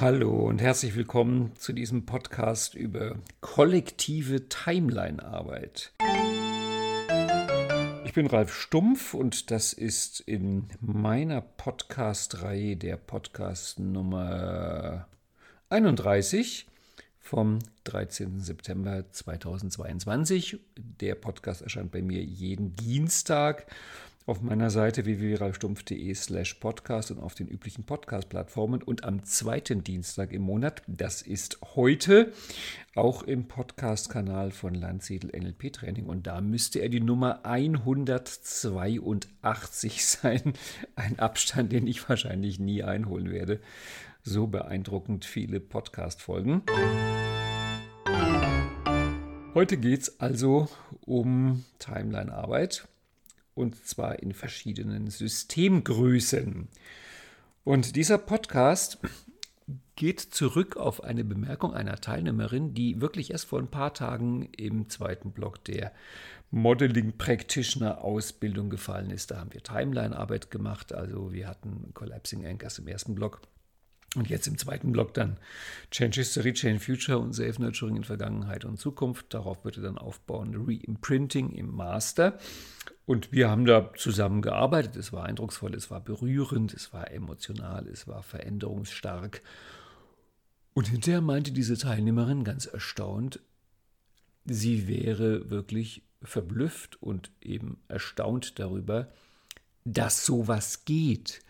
Hallo und herzlich willkommen zu diesem Podcast über kollektive Timeline-Arbeit. Ich bin Ralf Stumpf und das ist in meiner Podcast-Reihe der Podcast Nummer 31 vom 13. September 2022. Der Podcast erscheint bei mir jeden Dienstag auf meiner Seite www.ralfstumpf.de slash podcast und auf den üblichen Podcast-Plattformen und am zweiten Dienstag im Monat, das ist heute, auch im Podcast-Kanal von Landsiedel NLP Training und da müsste er die Nummer 182 sein. Ein Abstand, den ich wahrscheinlich nie einholen werde. So beeindruckend viele Podcast-Folgen. Heute geht es also um Timeline-Arbeit und zwar in verschiedenen Systemgrößen. Und dieser Podcast geht zurück auf eine Bemerkung einer Teilnehmerin, die wirklich erst vor ein paar Tagen im zweiten Block der Modeling Practitioner Ausbildung gefallen ist. Da haben wir Timeline-Arbeit gemacht, also wir hatten Collapsing Anchors im ersten Block. Und jetzt im zweiten Block dann Change History, Change Future und Safe Nurturing in Vergangenheit und Zukunft. Darauf wird er dann aufbauen. Reimprinting im Master. Und wir haben da zusammen gearbeitet. Es war eindrucksvoll, es war berührend, es war emotional, es war veränderungsstark. Und hinterher meinte diese Teilnehmerin ganz erstaunt, sie wäre wirklich verblüfft und eben erstaunt darüber, dass sowas geht,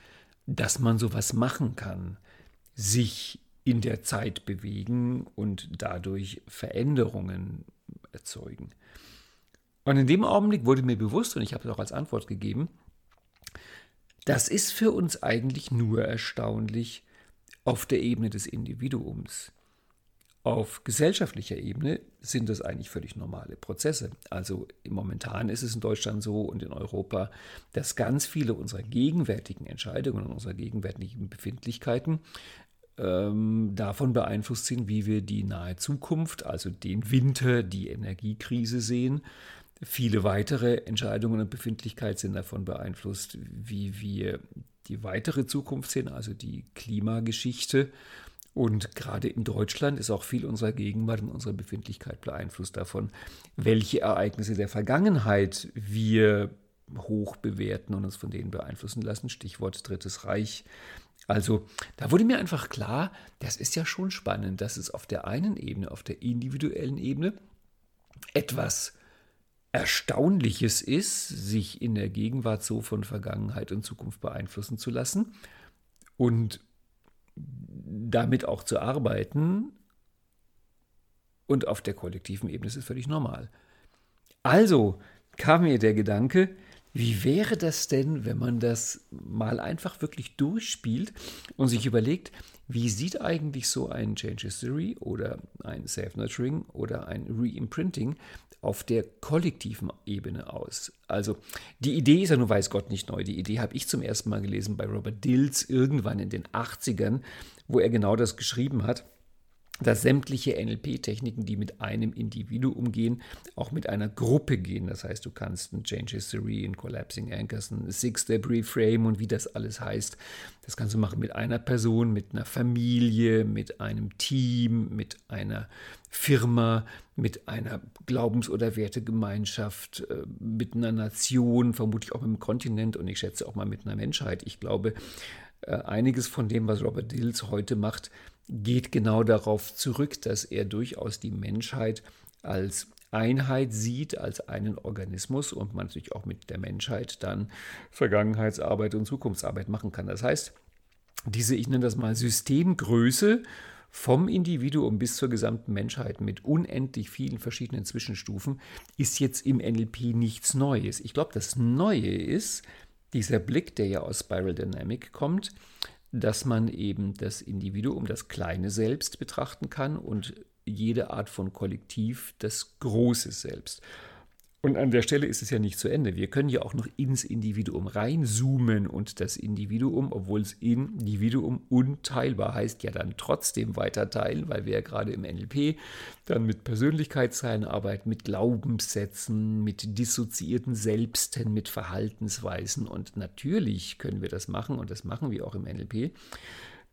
dass man sowas machen kann sich in der Zeit bewegen und dadurch Veränderungen erzeugen. Und in dem Augenblick wurde mir bewusst, und ich habe es auch als Antwort gegeben, das ist für uns eigentlich nur erstaunlich auf der Ebene des Individuums. Auf gesellschaftlicher Ebene sind das eigentlich völlig normale Prozesse. Also momentan ist es in Deutschland so und in Europa, dass ganz viele unserer gegenwärtigen Entscheidungen und unserer gegenwärtigen Befindlichkeiten ähm, davon beeinflusst sind, wie wir die nahe Zukunft, also den Winter, die Energiekrise sehen. Viele weitere Entscheidungen und Befindlichkeit sind davon beeinflusst, wie wir die weitere Zukunft sehen, also die Klimageschichte. Und gerade in Deutschland ist auch viel unserer Gegenwart und unserer Befindlichkeit beeinflusst davon, welche Ereignisse der Vergangenheit wir hoch bewerten und uns von denen beeinflussen lassen. Stichwort Drittes Reich, also da wurde mir einfach klar, das ist ja schon spannend, dass es auf der einen Ebene, auf der individuellen Ebene, etwas Erstaunliches ist, sich in der Gegenwart so von Vergangenheit und Zukunft beeinflussen zu lassen und damit auch zu arbeiten. Und auf der kollektiven Ebene ist es völlig normal. Also kam mir der Gedanke, wie wäre das denn, wenn man das mal einfach wirklich durchspielt und sich überlegt, wie sieht eigentlich so ein Change History oder ein Self-Nurturing oder ein Reimprinting auf der kollektiven Ebene aus? Also die Idee ist ja nun weiß Gott nicht neu. Die Idee habe ich zum ersten Mal gelesen bei Robert Dills irgendwann in den 80ern, wo er genau das geschrieben hat dass sämtliche NLP-Techniken, die mit einem Individuum umgehen, auch mit einer Gruppe gehen. Das heißt, du kannst ein Change History, ein Collapsing Anchors, ein Six-Step Reframe und wie das alles heißt. Das kannst du machen mit einer Person, mit einer Familie, mit einem Team, mit einer Firma, mit einer Glaubens- oder Wertegemeinschaft, äh, mit einer Nation, vermutlich auch mit einem Kontinent und ich schätze auch mal mit einer Menschheit. Ich glaube, einiges von dem, was Robert Dills heute macht, geht genau darauf zurück, dass er durchaus die Menschheit als Einheit sieht, als einen Organismus und man natürlich auch mit der Menschheit dann Vergangenheitsarbeit und Zukunftsarbeit machen kann. Das heißt, diese, ich nenne das mal Systemgröße vom Individuum bis zur gesamten Menschheit mit unendlich vielen verschiedenen Zwischenstufen ist jetzt im NLP nichts Neues. Ich glaube, das Neue ist dieser Blick, der ja aus Spiral Dynamic kommt, dass man eben das Individuum, das kleine Selbst betrachten kann und jede Art von Kollektiv das große Selbst. Und an der Stelle ist es ja nicht zu Ende. Wir können ja auch noch ins Individuum reinzoomen und das Individuum, obwohl es Individuum unteilbar heißt, ja dann trotzdem weiter teilen, weil wir ja gerade im NLP dann mit Persönlichkeitsteilen arbeiten, mit Glaubenssätzen, mit dissoziierten Selbsten, mit Verhaltensweisen. Und natürlich können wir das machen und das machen wir auch im NLP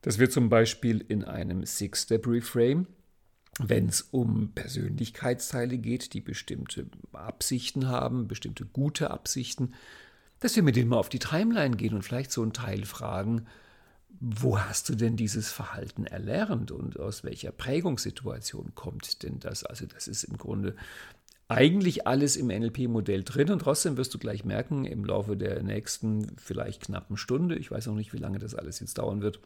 Das wird zum Beispiel in einem Six-Step-Reframe, wenn es um Persönlichkeitsteile geht, die bestimmte Absichten haben, bestimmte gute Absichten, dass wir mit denen mal auf die Timeline gehen und vielleicht so einen Teil fragen, wo hast du denn dieses Verhalten erlernt und aus welcher Prägungssituation kommt denn das? Also das ist im Grunde eigentlich alles im NLP-Modell drin und trotzdem wirst du gleich merken, im Laufe der nächsten vielleicht knappen Stunde, ich weiß noch nicht, wie lange das alles jetzt dauern wird,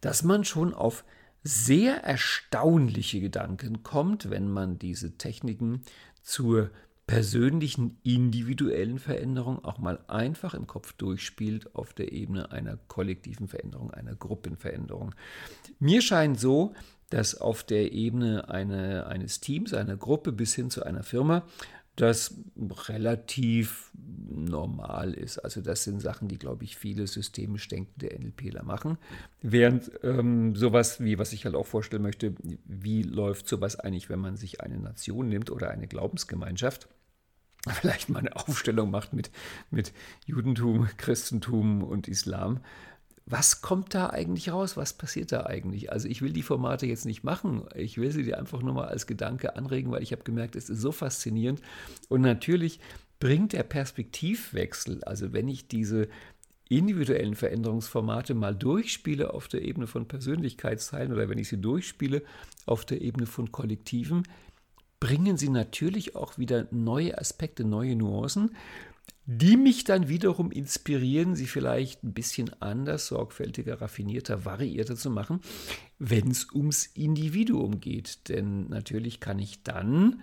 dass man schon auf sehr erstaunliche Gedanken kommt, wenn man diese Techniken zur persönlichen individuellen Veränderung auch mal einfach im Kopf durchspielt auf der Ebene einer kollektiven Veränderung, einer Gruppenveränderung. Mir scheint so, dass auf der Ebene eine, eines Teams, einer Gruppe bis hin zu einer Firma das relativ normal ist. Also das sind Sachen, die, glaube ich, viele systemisch denkende NLPler machen. Während ähm, sowas wie, was ich halt auch vorstellen möchte, wie läuft sowas eigentlich, wenn man sich eine Nation nimmt oder eine Glaubensgemeinschaft, vielleicht mal eine Aufstellung macht mit, mit Judentum, Christentum und Islam, was kommt da eigentlich raus? Was passiert da eigentlich? Also ich will die Formate jetzt nicht machen. Ich will sie dir einfach nur mal als Gedanke anregen, weil ich habe gemerkt, es ist so faszinierend. Und natürlich bringt der Perspektivwechsel, also wenn ich diese individuellen Veränderungsformate mal durchspiele auf der Ebene von Persönlichkeitsteilen oder wenn ich sie durchspiele auf der Ebene von Kollektiven, bringen sie natürlich auch wieder neue Aspekte, neue Nuancen die mich dann wiederum inspirieren, sie vielleicht ein bisschen anders, sorgfältiger, raffinierter, variierter zu machen, wenn es ums Individuum geht. Denn natürlich kann ich dann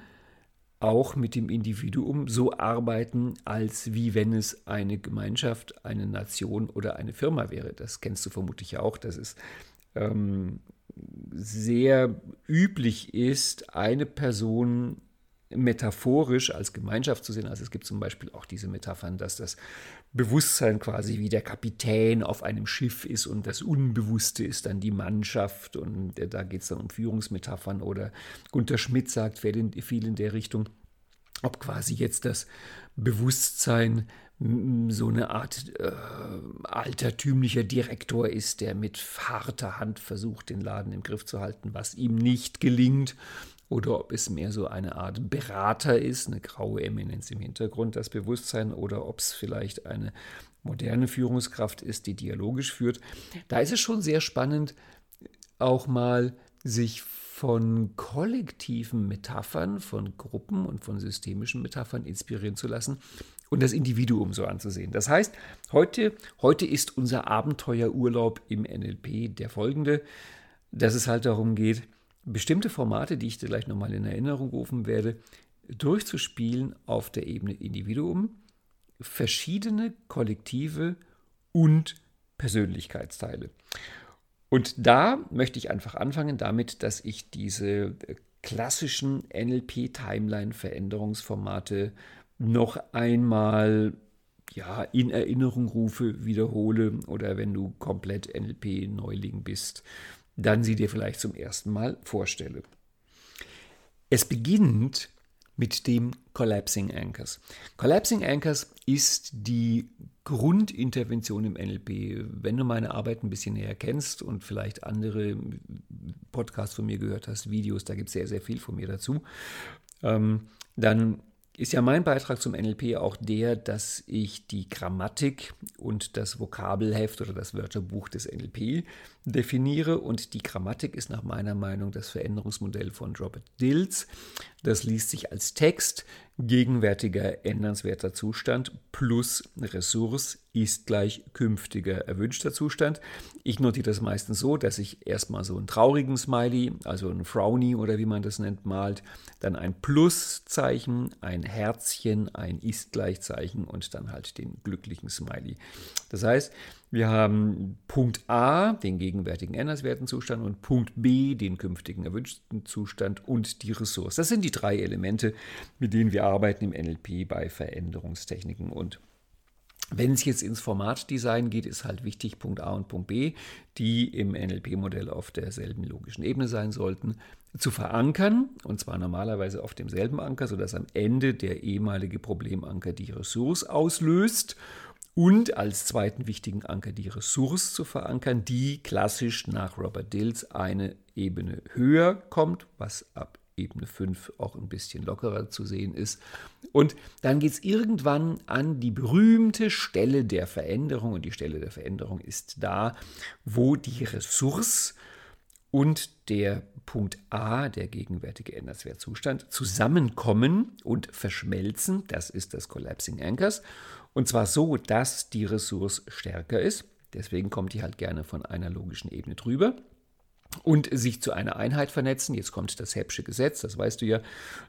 auch mit dem Individuum so arbeiten, als wie wenn es eine Gemeinschaft, eine Nation oder eine Firma wäre. Das kennst du vermutlich auch, dass es ähm, sehr üblich ist, eine Person metaphorisch als Gemeinschaft zu sehen. Also es gibt zum Beispiel auch diese Metaphern, dass das Bewusstsein quasi wie der Kapitän auf einem Schiff ist und das Unbewusste ist dann die Mannschaft und da geht es dann um Führungsmetaphern oder Gunter Schmidt sagt viel in der Richtung, ob quasi jetzt das Bewusstsein so eine Art äh, altertümlicher Direktor ist, der mit harter Hand versucht, den Laden im Griff zu halten, was ihm nicht gelingt oder ob es mehr so eine Art Berater ist, eine graue Eminenz im Hintergrund, das Bewusstsein, oder ob es vielleicht eine moderne Führungskraft ist, die dialogisch führt. Da ist es schon sehr spannend, auch mal sich von kollektiven Metaphern, von Gruppen und von systemischen Metaphern inspirieren zu lassen und das Individuum so anzusehen. Das heißt, heute, heute ist unser Abenteuerurlaub im NLP der folgende, dass es halt darum geht, bestimmte Formate, die ich dir gleich nochmal in Erinnerung rufen werde, durchzuspielen auf der Ebene Individuum, verschiedene Kollektive und Persönlichkeitsteile. Und da möchte ich einfach anfangen damit, dass ich diese klassischen NLP-Timeline-Veränderungsformate noch einmal ja, in Erinnerung rufe, wiederhole oder wenn du komplett NLP-Neuling bist, dann sie dir vielleicht zum ersten Mal vorstelle. Es beginnt mit dem Collapsing Anchors. Collapsing Anchors ist die Grundintervention im NLP. Wenn du meine Arbeit ein bisschen näher kennst und vielleicht andere Podcasts von mir gehört hast, Videos, da gibt es sehr, sehr viel von mir dazu, ähm, dann ist ja mein Beitrag zum NLP auch der, dass ich die Grammatik und das Vokabelheft oder das Wörterbuch des NLP definiere. Und die Grammatik ist nach meiner Meinung das Veränderungsmodell von Robert Dills. Das liest sich als Text, gegenwärtiger ändernswerter Zustand plus Ressource ist gleich künftiger erwünschter Zustand. Ich notiere das meistens so, dass ich erstmal so einen traurigen Smiley, also ein Frowny oder wie man das nennt, malt, dann ein Pluszeichen, ein Herzchen, ein Ist-Gleichzeichen und dann halt den glücklichen Smiley. Das heißt, wir haben Punkt A, den gegenwärtigen ändernswerten Zustand, und Punkt B, den künftigen erwünschten Zustand und die Ressource. Das sind die drei Elemente, mit denen wir arbeiten im NLP bei Veränderungstechniken. Und wenn es jetzt ins Formatdesign geht, ist halt wichtig Punkt A und Punkt B, die im NLP-Modell auf derselben logischen Ebene sein sollten, zu verankern, und zwar normalerweise auf demselben Anker, sodass am Ende der ehemalige Problemanker die Ressource auslöst und als zweiten wichtigen Anker die Ressource zu verankern, die klassisch nach Robert Dills eine Ebene höher kommt, was ab Ebene 5 auch ein bisschen lockerer zu sehen ist. Und dann geht es irgendwann an die berühmte Stelle der Veränderung. Und die Stelle der Veränderung ist da, wo die Ressource und der Punkt A, der gegenwärtige Änderungswertzustand, zusammenkommen und verschmelzen. Das ist das Collapsing Anchors. Und zwar so, dass die Ressource stärker ist. Deswegen kommt die halt gerne von einer logischen Ebene drüber und sich zu einer Einheit vernetzen. Jetzt kommt das Hebsche Gesetz, das weißt du ja.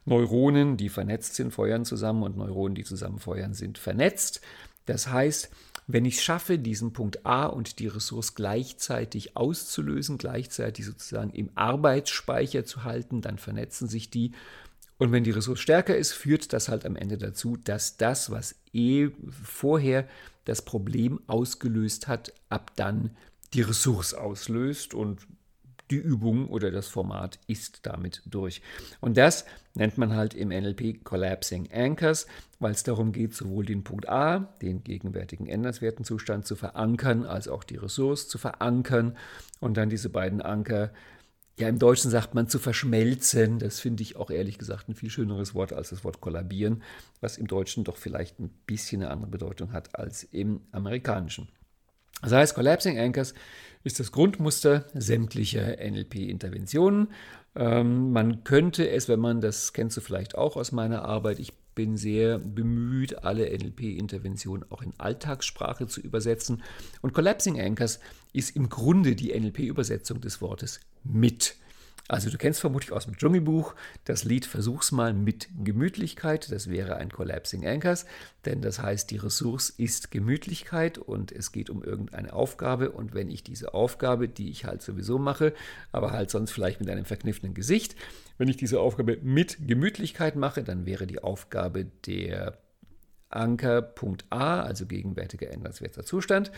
Neuronen, die vernetzt sind, feuern zusammen und Neuronen, die zusammen feuern, sind vernetzt. Das heißt, wenn ich schaffe, diesen Punkt A und die Ressource gleichzeitig auszulösen, gleichzeitig sozusagen im Arbeitsspeicher zu halten, dann vernetzen sich die. Und wenn die Ressource stärker ist, führt das halt am Ende dazu, dass das, was eh vorher das Problem ausgelöst hat, ab dann die Ressource auslöst und die Übung oder das Format ist damit durch. Und das nennt man halt im NLP Collapsing Anchors, weil es darum geht, sowohl den Punkt A, den gegenwärtigen Änderungswertenzustand zu verankern, als auch die Ressource zu verankern und dann diese beiden Anker ja, im Deutschen sagt man zu verschmelzen. Das finde ich auch ehrlich gesagt ein viel schöneres Wort als das Wort kollabieren, was im Deutschen doch vielleicht ein bisschen eine andere Bedeutung hat als im Amerikanischen. Das heißt, Collapsing Anchors ist das Grundmuster sämtlicher NLP-Interventionen. Ähm, man könnte es, wenn man das kennst du vielleicht auch aus meiner Arbeit, ich bin sehr bemüht, alle NLP-Interventionen auch in Alltagssprache zu übersetzen. Und Collapsing Anchors ist im Grunde die NLP-Übersetzung des Wortes mit. Also du kennst vermutlich aus dem Dschungelbuch das Lied Versuch's mal mit Gemütlichkeit. Das wäre ein Collapsing Anchors, denn das heißt, die Ressource ist Gemütlichkeit und es geht um irgendeine Aufgabe. Und wenn ich diese Aufgabe, die ich halt sowieso mache, aber halt sonst vielleicht mit einem verkniffenen Gesicht, wenn ich diese Aufgabe mit Gemütlichkeit mache, dann wäre die Aufgabe der Anker Punkt A, also gegenwärtiger änderungswerter Zustand.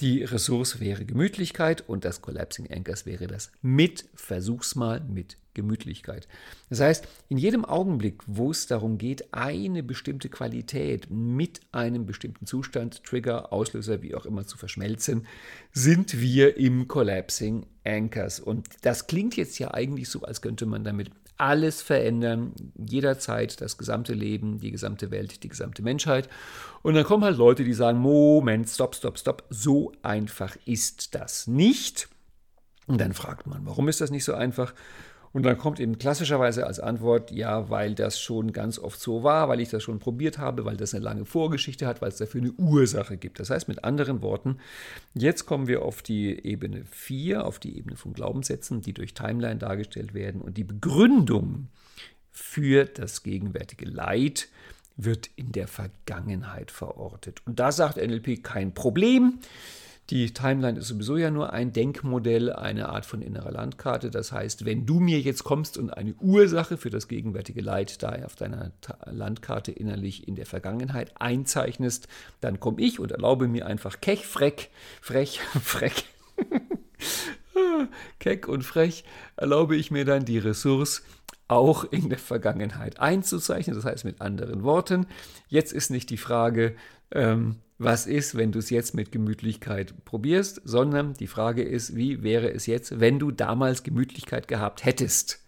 Die Ressource wäre Gemütlichkeit und das Collapsing Anchors wäre das mit Versuchsmal mit Gemütlichkeit. Das heißt, in jedem Augenblick, wo es darum geht, eine bestimmte Qualität mit einem bestimmten Zustand, Trigger, Auslöser, wie auch immer zu verschmelzen, sind wir im Collapsing Anchors. Und das klingt jetzt ja eigentlich so, als könnte man damit alles verändern, jederzeit das gesamte Leben, die gesamte Welt, die gesamte Menschheit. Und dann kommen halt Leute, die sagen, Moment, stopp, stopp, stopp, so einfach ist das nicht. Und dann fragt man, warum ist das nicht so einfach? Und dann kommt eben klassischerweise als Antwort, ja, weil das schon ganz oft so war, weil ich das schon probiert habe, weil das eine lange Vorgeschichte hat, weil es dafür eine Ursache gibt. Das heißt mit anderen Worten, jetzt kommen wir auf die Ebene 4, auf die Ebene von Glaubenssätzen, die durch Timeline dargestellt werden. Und die Begründung für das gegenwärtige Leid wird in der Vergangenheit verortet. Und da sagt NLP kein Problem. Die Timeline ist sowieso ja nur ein Denkmodell, eine Art von innerer Landkarte. Das heißt, wenn du mir jetzt kommst und eine Ursache für das gegenwärtige Leid da auf deiner Landkarte innerlich in der Vergangenheit einzeichnest, dann komme ich und erlaube mir einfach kech, freck, frech, freck, keck und frech, erlaube ich mir dann die Ressource auch in der Vergangenheit einzuzeichnen. Das heißt mit anderen Worten, jetzt ist nicht die Frage, ähm, was ist, wenn du es jetzt mit Gemütlichkeit probierst, sondern die Frage ist, wie wäre es jetzt, wenn du damals Gemütlichkeit gehabt hättest.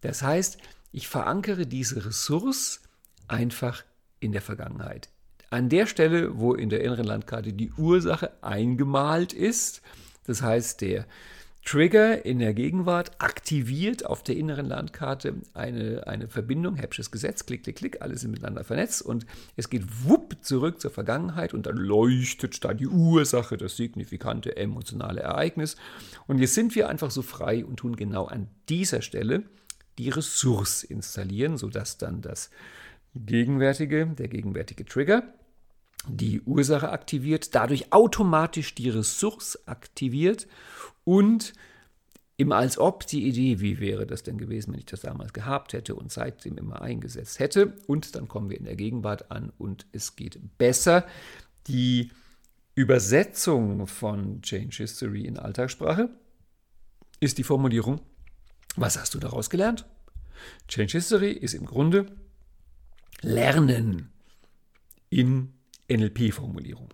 Das heißt, ich verankere diese Ressource einfach in der Vergangenheit. An der Stelle, wo in der inneren Landkarte die Ursache eingemalt ist, das heißt, der Trigger in der Gegenwart aktiviert auf der inneren Landkarte eine, eine Verbindung, Hebsches Gesetz, klick, klick, klick, alles sind miteinander vernetzt und es geht wupp zurück zur Vergangenheit und dann leuchtet da die Ursache, das signifikante emotionale Ereignis. Und jetzt sind wir einfach so frei und tun genau an dieser Stelle die Ressource installieren, sodass dann das gegenwärtige, der gegenwärtige Trigger die Ursache aktiviert, dadurch automatisch die Ressource aktiviert und im als ob die Idee, wie wäre das denn gewesen, wenn ich das damals gehabt hätte und seitdem immer eingesetzt hätte. Und dann kommen wir in der Gegenwart an und es geht besser. Die Übersetzung von Change History in Alltagssprache ist die Formulierung, was hast du daraus gelernt? Change History ist im Grunde Lernen in NLP-Formulierung.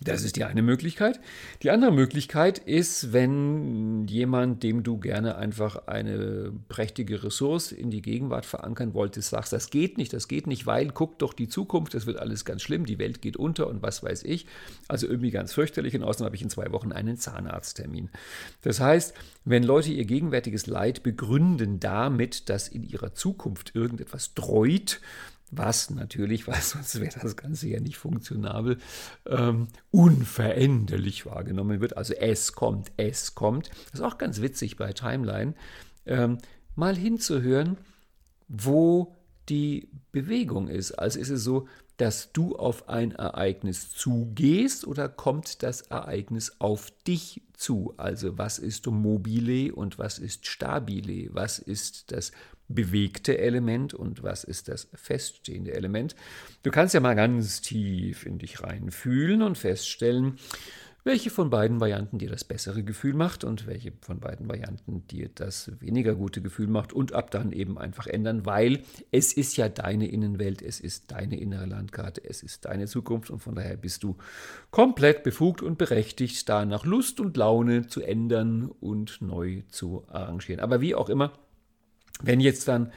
Das ist die eine Möglichkeit. Die andere Möglichkeit ist, wenn jemand, dem du gerne einfach eine prächtige Ressource in die Gegenwart verankern wolltest, sagst, das geht nicht, das geht nicht, weil guck doch die Zukunft, das wird alles ganz schlimm, die Welt geht unter und was weiß ich. Also irgendwie ganz fürchterlich und außerdem habe ich in zwei Wochen einen Zahnarzttermin. Das heißt, wenn Leute ihr gegenwärtiges Leid begründen damit, dass in ihrer Zukunft irgendetwas dreut, was natürlich, weil sonst wäre das Ganze ja nicht funktionabel, ähm, unveränderlich wahrgenommen wird. Also es kommt, es kommt. Das ist auch ganz witzig bei Timeline, ähm, mal hinzuhören, wo die Bewegung ist. Also ist es so, dass du auf ein Ereignis zugehst oder kommt das Ereignis auf dich zu? Also was ist mobile und was ist stabile? Was ist das bewegte Element und was ist das feststehende Element. Du kannst ja mal ganz tief in dich reinfühlen und feststellen, welche von beiden Varianten dir das bessere Gefühl macht und welche von beiden Varianten dir das weniger gute Gefühl macht und ab dann eben einfach ändern, weil es ist ja deine Innenwelt, es ist deine innere Landkarte, es ist deine Zukunft und von daher bist du komplett befugt und berechtigt, da nach Lust und Laune zu ändern und neu zu arrangieren. Aber wie auch immer, wenn jetzt dann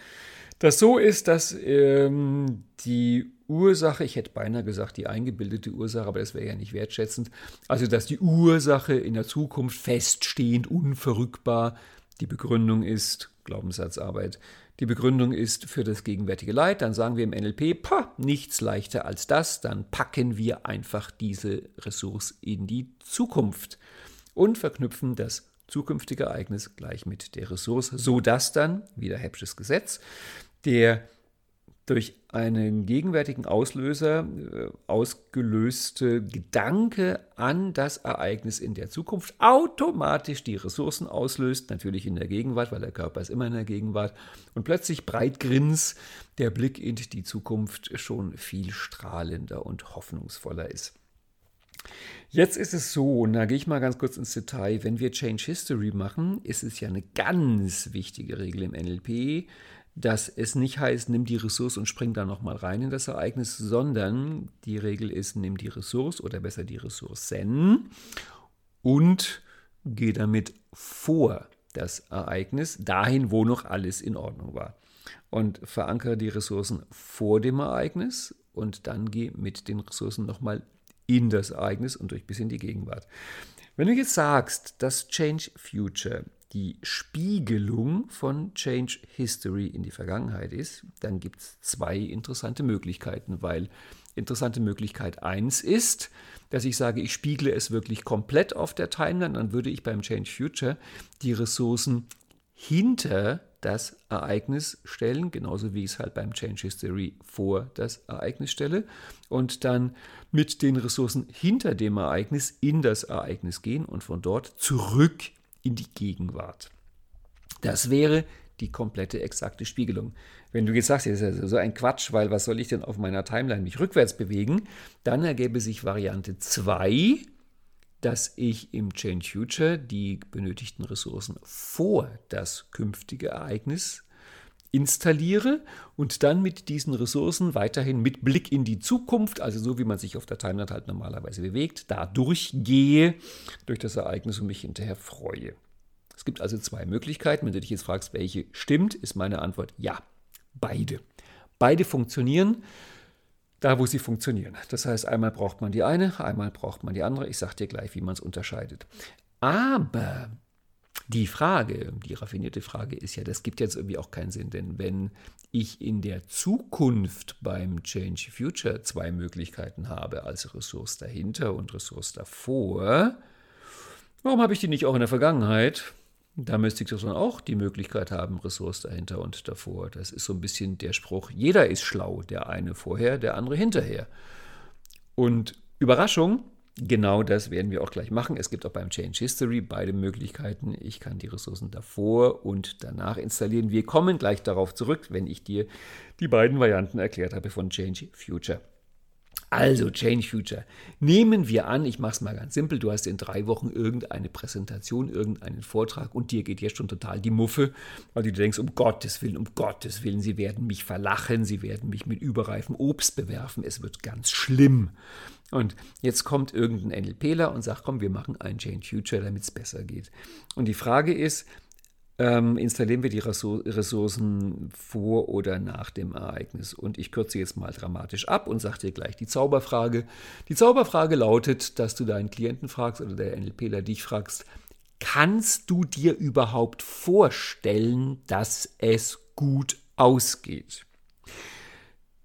das so ist, dass ähm, die Ursache, ich hätte beinahe gesagt die eingebildete Ursache, aber das wäre ja nicht wertschätzend, also dass die Ursache in der Zukunft feststehend, unverrückbar, die Begründung ist, Glaubenssatzarbeit, die Begründung ist für das gegenwärtige Leid, dann sagen wir im NLP, pa, nichts leichter als das, dann packen wir einfach diese Ressource in die Zukunft und verknüpfen das zukünftige Ereignis gleich mit der Ressource, sodass dann, wieder Hebsches Gesetz, der durch einen gegenwärtigen Auslöser äh, ausgelöste Gedanke an das Ereignis in der Zukunft automatisch die Ressourcen auslöst, natürlich in der Gegenwart, weil der Körper ist immer in der Gegenwart, und plötzlich breit grins der Blick in die Zukunft schon viel strahlender und hoffnungsvoller ist. Jetzt ist es so, und da gehe ich mal ganz kurz ins Detail, wenn wir Change History machen, ist es ja eine ganz wichtige Regel im NLP, dass es nicht heißt, nimm die Ressource und spring da nochmal rein in das Ereignis, sondern die Regel ist, nimm die Ressource oder besser die Ressourcen und geh damit vor das Ereignis, dahin, wo noch alles in Ordnung war. Und verankere die Ressourcen vor dem Ereignis und dann geh mit den Ressourcen nochmal in das Ereignis und durch bis in die Gegenwart. Wenn du jetzt sagst, dass Change Future die Spiegelung von Change History in die Vergangenheit ist, dann gibt es zwei interessante Möglichkeiten, weil interessante Möglichkeit 1 ist, dass ich sage, ich spiegle es wirklich komplett auf der Timeline, dann würde ich beim Change Future die Ressourcen hinter das Ereignis stellen, genauso wie ich es halt beim Change History vor das Ereignis stelle und dann mit den Ressourcen hinter dem Ereignis in das Ereignis gehen und von dort zurück in die Gegenwart. Das wäre die komplette exakte Spiegelung. Wenn du jetzt sagst, das ist ja so ein Quatsch, weil was soll ich denn auf meiner Timeline mich rückwärts bewegen, dann ergäbe sich Variante 2, dass ich im Change Future die benötigten Ressourcen vor das künftige Ereignis installiere und dann mit diesen Ressourcen weiterhin mit Blick in die Zukunft, also so wie man sich auf der Timeline halt normalerweise bewegt, da durchgehe durch das Ereignis und mich hinterher freue. Es gibt also zwei Möglichkeiten. Wenn du dich jetzt fragst, welche stimmt, ist meine Antwort ja, beide. Beide funktionieren da, wo sie funktionieren. Das heißt, einmal braucht man die eine, einmal braucht man die andere. Ich sage dir gleich, wie man es unterscheidet. Aber die Frage, die raffinierte Frage ist ja, das gibt jetzt irgendwie auch keinen Sinn, denn wenn ich in der Zukunft beim Change Future zwei Möglichkeiten habe, also Ressource dahinter und Ressource davor, warum habe ich die nicht auch in der Vergangenheit? Da müsste ich dann auch die Möglichkeit haben, Ressource dahinter und davor. Das ist so ein bisschen der Spruch, jeder ist schlau, der eine vorher, der andere hinterher. Und Überraschung, genau das werden wir auch gleich machen. Es gibt auch beim Change History beide Möglichkeiten. Ich kann die Ressourcen davor und danach installieren. Wir kommen gleich darauf zurück, wenn ich dir die beiden Varianten erklärt habe von Change Future. Also, Change Future. Nehmen wir an, ich mache es mal ganz simpel, du hast in drei Wochen irgendeine Präsentation, irgendeinen Vortrag und dir geht jetzt schon total die Muffe, weil du denkst, um Gottes Willen, um Gottes Willen, sie werden mich verlachen, sie werden mich mit überreifem Obst bewerfen, es wird ganz schlimm. Und jetzt kommt irgendein NLPler und sagt, komm, wir machen einen Change Future, damit es besser geht. Und die Frage ist, ähm, installieren wir die Ressourcen vor oder nach dem Ereignis. Und ich kürze jetzt mal dramatisch ab und sage dir gleich die Zauberfrage. Die Zauberfrage lautet, dass du deinen Klienten fragst oder der NLPler dich fragst, kannst du dir überhaupt vorstellen, dass es gut ausgeht?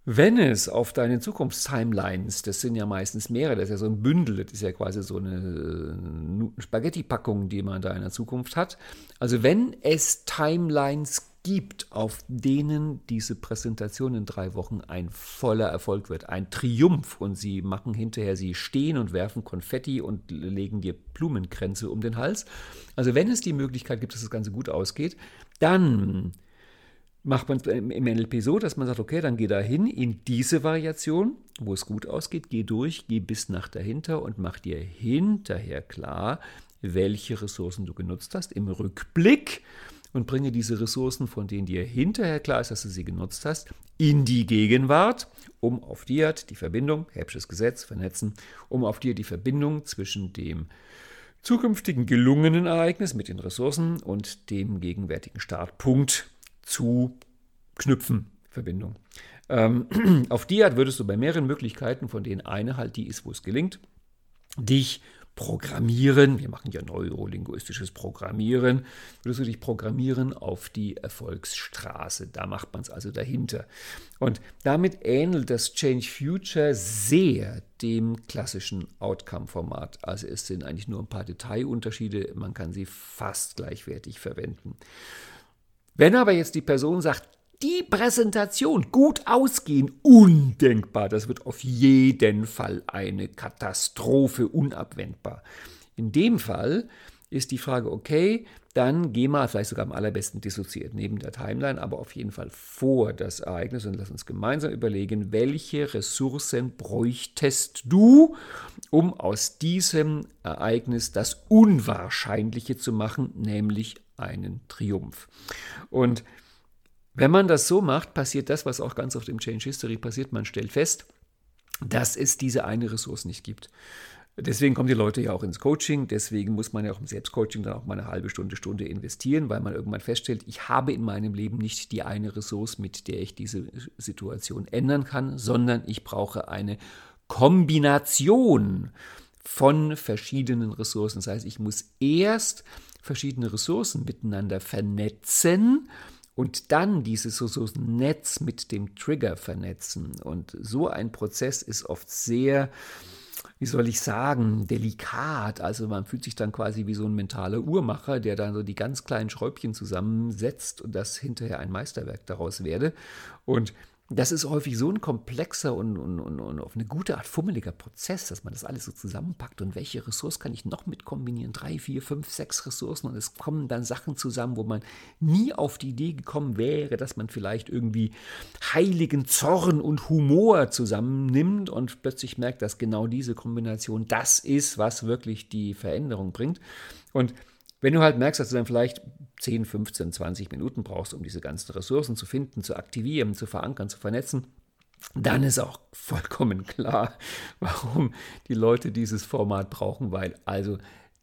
Wenn es auf deinen Zukunftstimelines, das sind ja meistens mehrere, das ist ja so ein Bündel, das ist ja quasi so eine Spaghetti-Packung, die man da in der Zukunft hat. Also wenn es Timelines gibt, auf denen diese Präsentation in drei Wochen ein voller Erfolg wird, ein Triumph und sie machen hinterher, sie stehen und werfen Konfetti und legen dir Blumenkränze um den Hals. Also wenn es die Möglichkeit gibt, dass das Ganze gut ausgeht, dann macht man im NLP so, dass man sagt, okay, dann geh da hin in diese Variation, wo es gut ausgeht, geh durch, geh bis nach dahinter und mach dir hinterher klar, welche Ressourcen du genutzt hast im Rückblick und bringe diese Ressourcen, von denen dir hinterher klar ist, dass du sie genutzt hast, in die Gegenwart, um auf dir die Verbindung, Hebsches Gesetz, vernetzen, um auf dir die Verbindung zwischen dem zukünftigen gelungenen Ereignis mit den Ressourcen und dem gegenwärtigen Startpunkt zu knüpfen, Verbindung. Ähm, auf die Art würdest du bei mehreren Möglichkeiten, von denen eine halt die ist, wo es gelingt, dich programmieren, wir machen ja neurolinguistisches Programmieren, würdest du dich programmieren auf die Erfolgsstraße. Da macht man es also dahinter. Und damit ähnelt das Change Future sehr dem klassischen Outcome-Format. Also es sind eigentlich nur ein paar Detailunterschiede, man kann sie fast gleichwertig verwenden. Wenn aber jetzt die Person sagt, die Präsentation gut ausgehen, undenkbar, das wird auf jeden Fall eine Katastrophe, unabwendbar. In dem Fall ist die Frage, okay, dann geh mal vielleicht sogar am allerbesten dissoziiert neben der Timeline, aber auf jeden Fall vor das Ereignis und lass uns gemeinsam überlegen, welche Ressourcen bräuchtest du, um aus diesem Ereignis das Unwahrscheinliche zu machen, nämlich einen Triumph. Und wenn man das so macht, passiert das, was auch ganz oft im Change History passiert. Man stellt fest, dass es diese eine Ressource nicht gibt. Deswegen kommen die Leute ja auch ins Coaching. Deswegen muss man ja auch im Selbstcoaching dann auch mal eine halbe Stunde, Stunde investieren, weil man irgendwann feststellt, ich habe in meinem Leben nicht die eine Ressource, mit der ich diese Situation ändern kann, sondern ich brauche eine Kombination von verschiedenen Ressourcen. Das heißt, ich muss erst verschiedene Ressourcen miteinander vernetzen und dann dieses Ressourcennetz mit dem Trigger vernetzen. Und so ein Prozess ist oft sehr, wie soll ich sagen, delikat. Also man fühlt sich dann quasi wie so ein mentaler Uhrmacher, der dann so die ganz kleinen Schräubchen zusammensetzt und das hinterher ein Meisterwerk daraus werde. Und das ist häufig so ein komplexer und, und, und, und, auf eine gute Art fummeliger Prozess, dass man das alles so zusammenpackt und welche Ressource kann ich noch mit kombinieren? Drei, vier, fünf, sechs Ressourcen und es kommen dann Sachen zusammen, wo man nie auf die Idee gekommen wäre, dass man vielleicht irgendwie heiligen Zorn und Humor zusammennimmt und plötzlich merkt, dass genau diese Kombination das ist, was wirklich die Veränderung bringt. Und wenn du halt merkst, dass du dann vielleicht 10, 15, 20 Minuten brauchst, um diese ganzen Ressourcen zu finden, zu aktivieren, zu verankern, zu vernetzen, dann ist auch vollkommen klar, warum die Leute dieses Format brauchen, weil also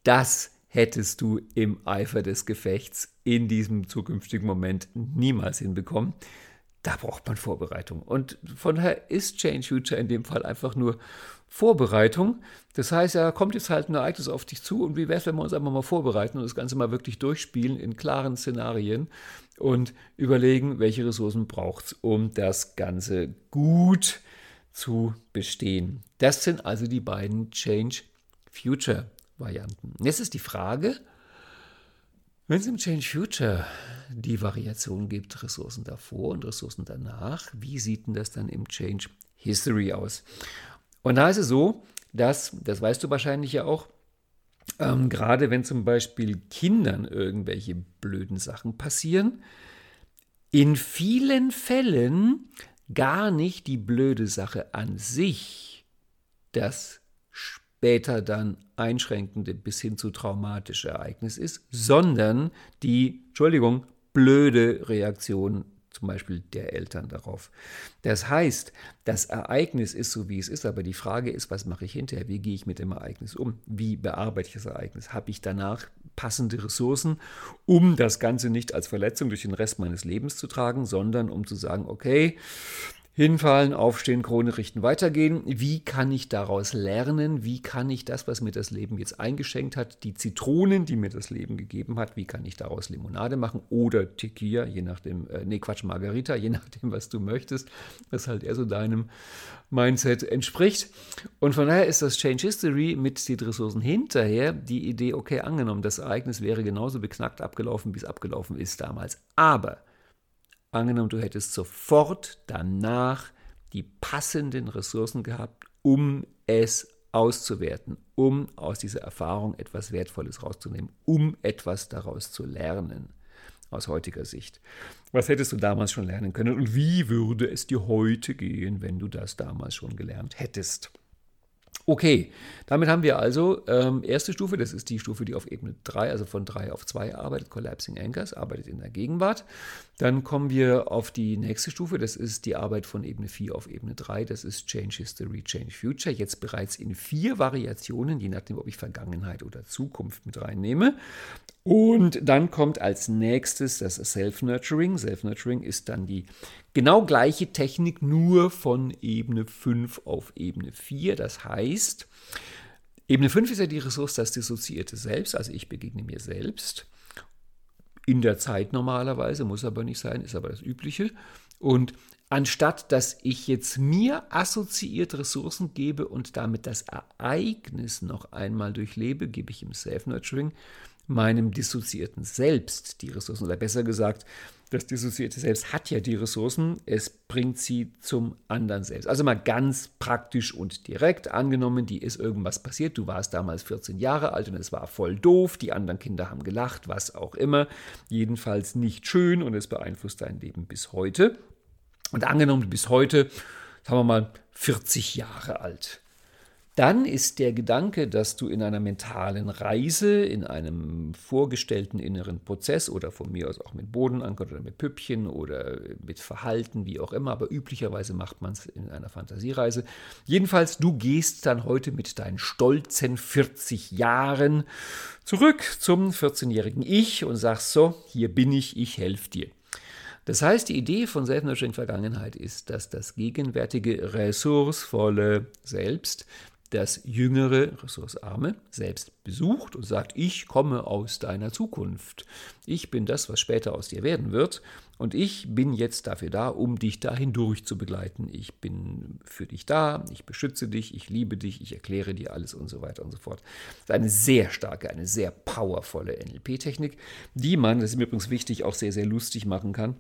das hättest du im Eifer des Gefechts in diesem zukünftigen Moment niemals hinbekommen. Da braucht man Vorbereitung. Und von daher ist Change Future in dem Fall einfach nur Vorbereitung. Das heißt, ja, kommt jetzt halt ein Ereignis auf dich zu und wie wäre es, wenn wir uns einfach mal vorbereiten und das Ganze mal wirklich durchspielen in klaren Szenarien und überlegen, welche Ressourcen braucht es, um das Ganze gut zu bestehen. Das sind also die beiden Change Future Varianten. Jetzt ist die Frage, wenn es im Change Future die Variation gibt, Ressourcen davor und Ressourcen danach, wie sieht denn das dann im Change History aus? Und da ist es so, dass, das weißt du wahrscheinlich ja auch, ähm, gerade wenn zum Beispiel Kindern irgendwelche blöden Sachen passieren, in vielen Fällen gar nicht die blöde Sache an sich das später dann einschränkende bis hin zu traumatische Ereignis ist, sondern die, Entschuldigung, blöde Reaktion zum Beispiel der Eltern darauf. Das heißt, das Ereignis ist so, wie es ist, aber die Frage ist, was mache ich hinterher? Wie gehe ich mit dem Ereignis um? Wie bearbeite ich das Ereignis? Habe ich danach passende Ressourcen, um das Ganze nicht als Verletzung durch den Rest meines Lebens zu tragen, sondern um zu sagen, okay, Hinfallen, aufstehen, Krone richten, weitergehen. Wie kann ich daraus lernen? Wie kann ich das, was mir das Leben jetzt eingeschenkt hat, die Zitronen, die mir das Leben gegeben hat, wie kann ich daraus Limonade machen oder Tequila, je nachdem, äh, nee, Quatsch, Margarita, je nachdem, was du möchtest, was halt eher so deinem Mindset entspricht. Und von daher ist das Change History mit den Ressourcen hinterher die Idee, okay, angenommen, das Ereignis wäre genauso beknackt abgelaufen, wie es abgelaufen ist damals. Aber Angenommen, du hättest sofort danach die passenden Ressourcen gehabt, um es auszuwerten, um aus dieser Erfahrung etwas Wertvolles rauszunehmen, um etwas daraus zu lernen, aus heutiger Sicht. Was hättest du damals schon lernen können und wie würde es dir heute gehen, wenn du das damals schon gelernt hättest? Okay, damit haben wir also ähm, erste Stufe, das ist die Stufe, die auf Ebene 3, also von 3 auf 2 arbeitet, Collapsing Anchors, arbeitet in der Gegenwart. Dann kommen wir auf die nächste Stufe, das ist die Arbeit von Ebene 4 auf Ebene 3, das ist Change History, Change Future, jetzt bereits in vier Variationen, je nachdem, ob ich Vergangenheit oder Zukunft mit reinnehme. Und dann kommt als nächstes das Self-Nurturing. Self-Nurturing ist dann die genau gleiche Technik, nur von Ebene 5 auf Ebene 4. Das heißt, Ebene 5 ist ja die Ressource, das dissoziierte Selbst, also ich begegne mir selbst. In der Zeit normalerweise, muss aber nicht sein, ist aber das Übliche. Und anstatt dass ich jetzt mir assoziiert Ressourcen gebe und damit das Ereignis noch einmal durchlebe, gebe ich im Self-Nurturing meinem dissoziierten Selbst die Ressourcen. Oder besser gesagt, das dissoziierte Selbst hat ja die Ressourcen, es bringt sie zum anderen Selbst. Also mal ganz praktisch und direkt angenommen, die ist irgendwas passiert, du warst damals 14 Jahre alt und es war voll doof, die anderen Kinder haben gelacht, was auch immer, jedenfalls nicht schön und es beeinflusst dein Leben bis heute. Und angenommen, du bist heute, sagen wir mal, 40 Jahre alt dann ist der Gedanke, dass du in einer mentalen Reise, in einem vorgestellten inneren Prozess oder von mir aus auch mit Bodenanker oder mit Püppchen oder mit Verhalten, wie auch immer, aber üblicherweise macht man es in einer Fantasiereise. Jedenfalls, du gehst dann heute mit deinen stolzen 40 Jahren zurück zum 14-jährigen Ich und sagst so, hier bin ich, ich helfe dir. Das heißt, die Idee von Self-Nurturing Vergangenheit ist, dass das gegenwärtige, ressourcevolle Selbst das jüngere, ressourcearme selbst besucht und sagt, ich komme aus deiner Zukunft. Ich bin das, was später aus dir werden wird. Und ich bin jetzt dafür da, um dich dahin durch zu begleiten. Ich bin für dich da, ich beschütze dich, ich liebe dich, ich erkläre dir alles und so weiter und so fort. Das ist eine sehr starke, eine sehr powervolle NLP-Technik, die man, das ist mir übrigens wichtig, auch sehr, sehr lustig machen kann.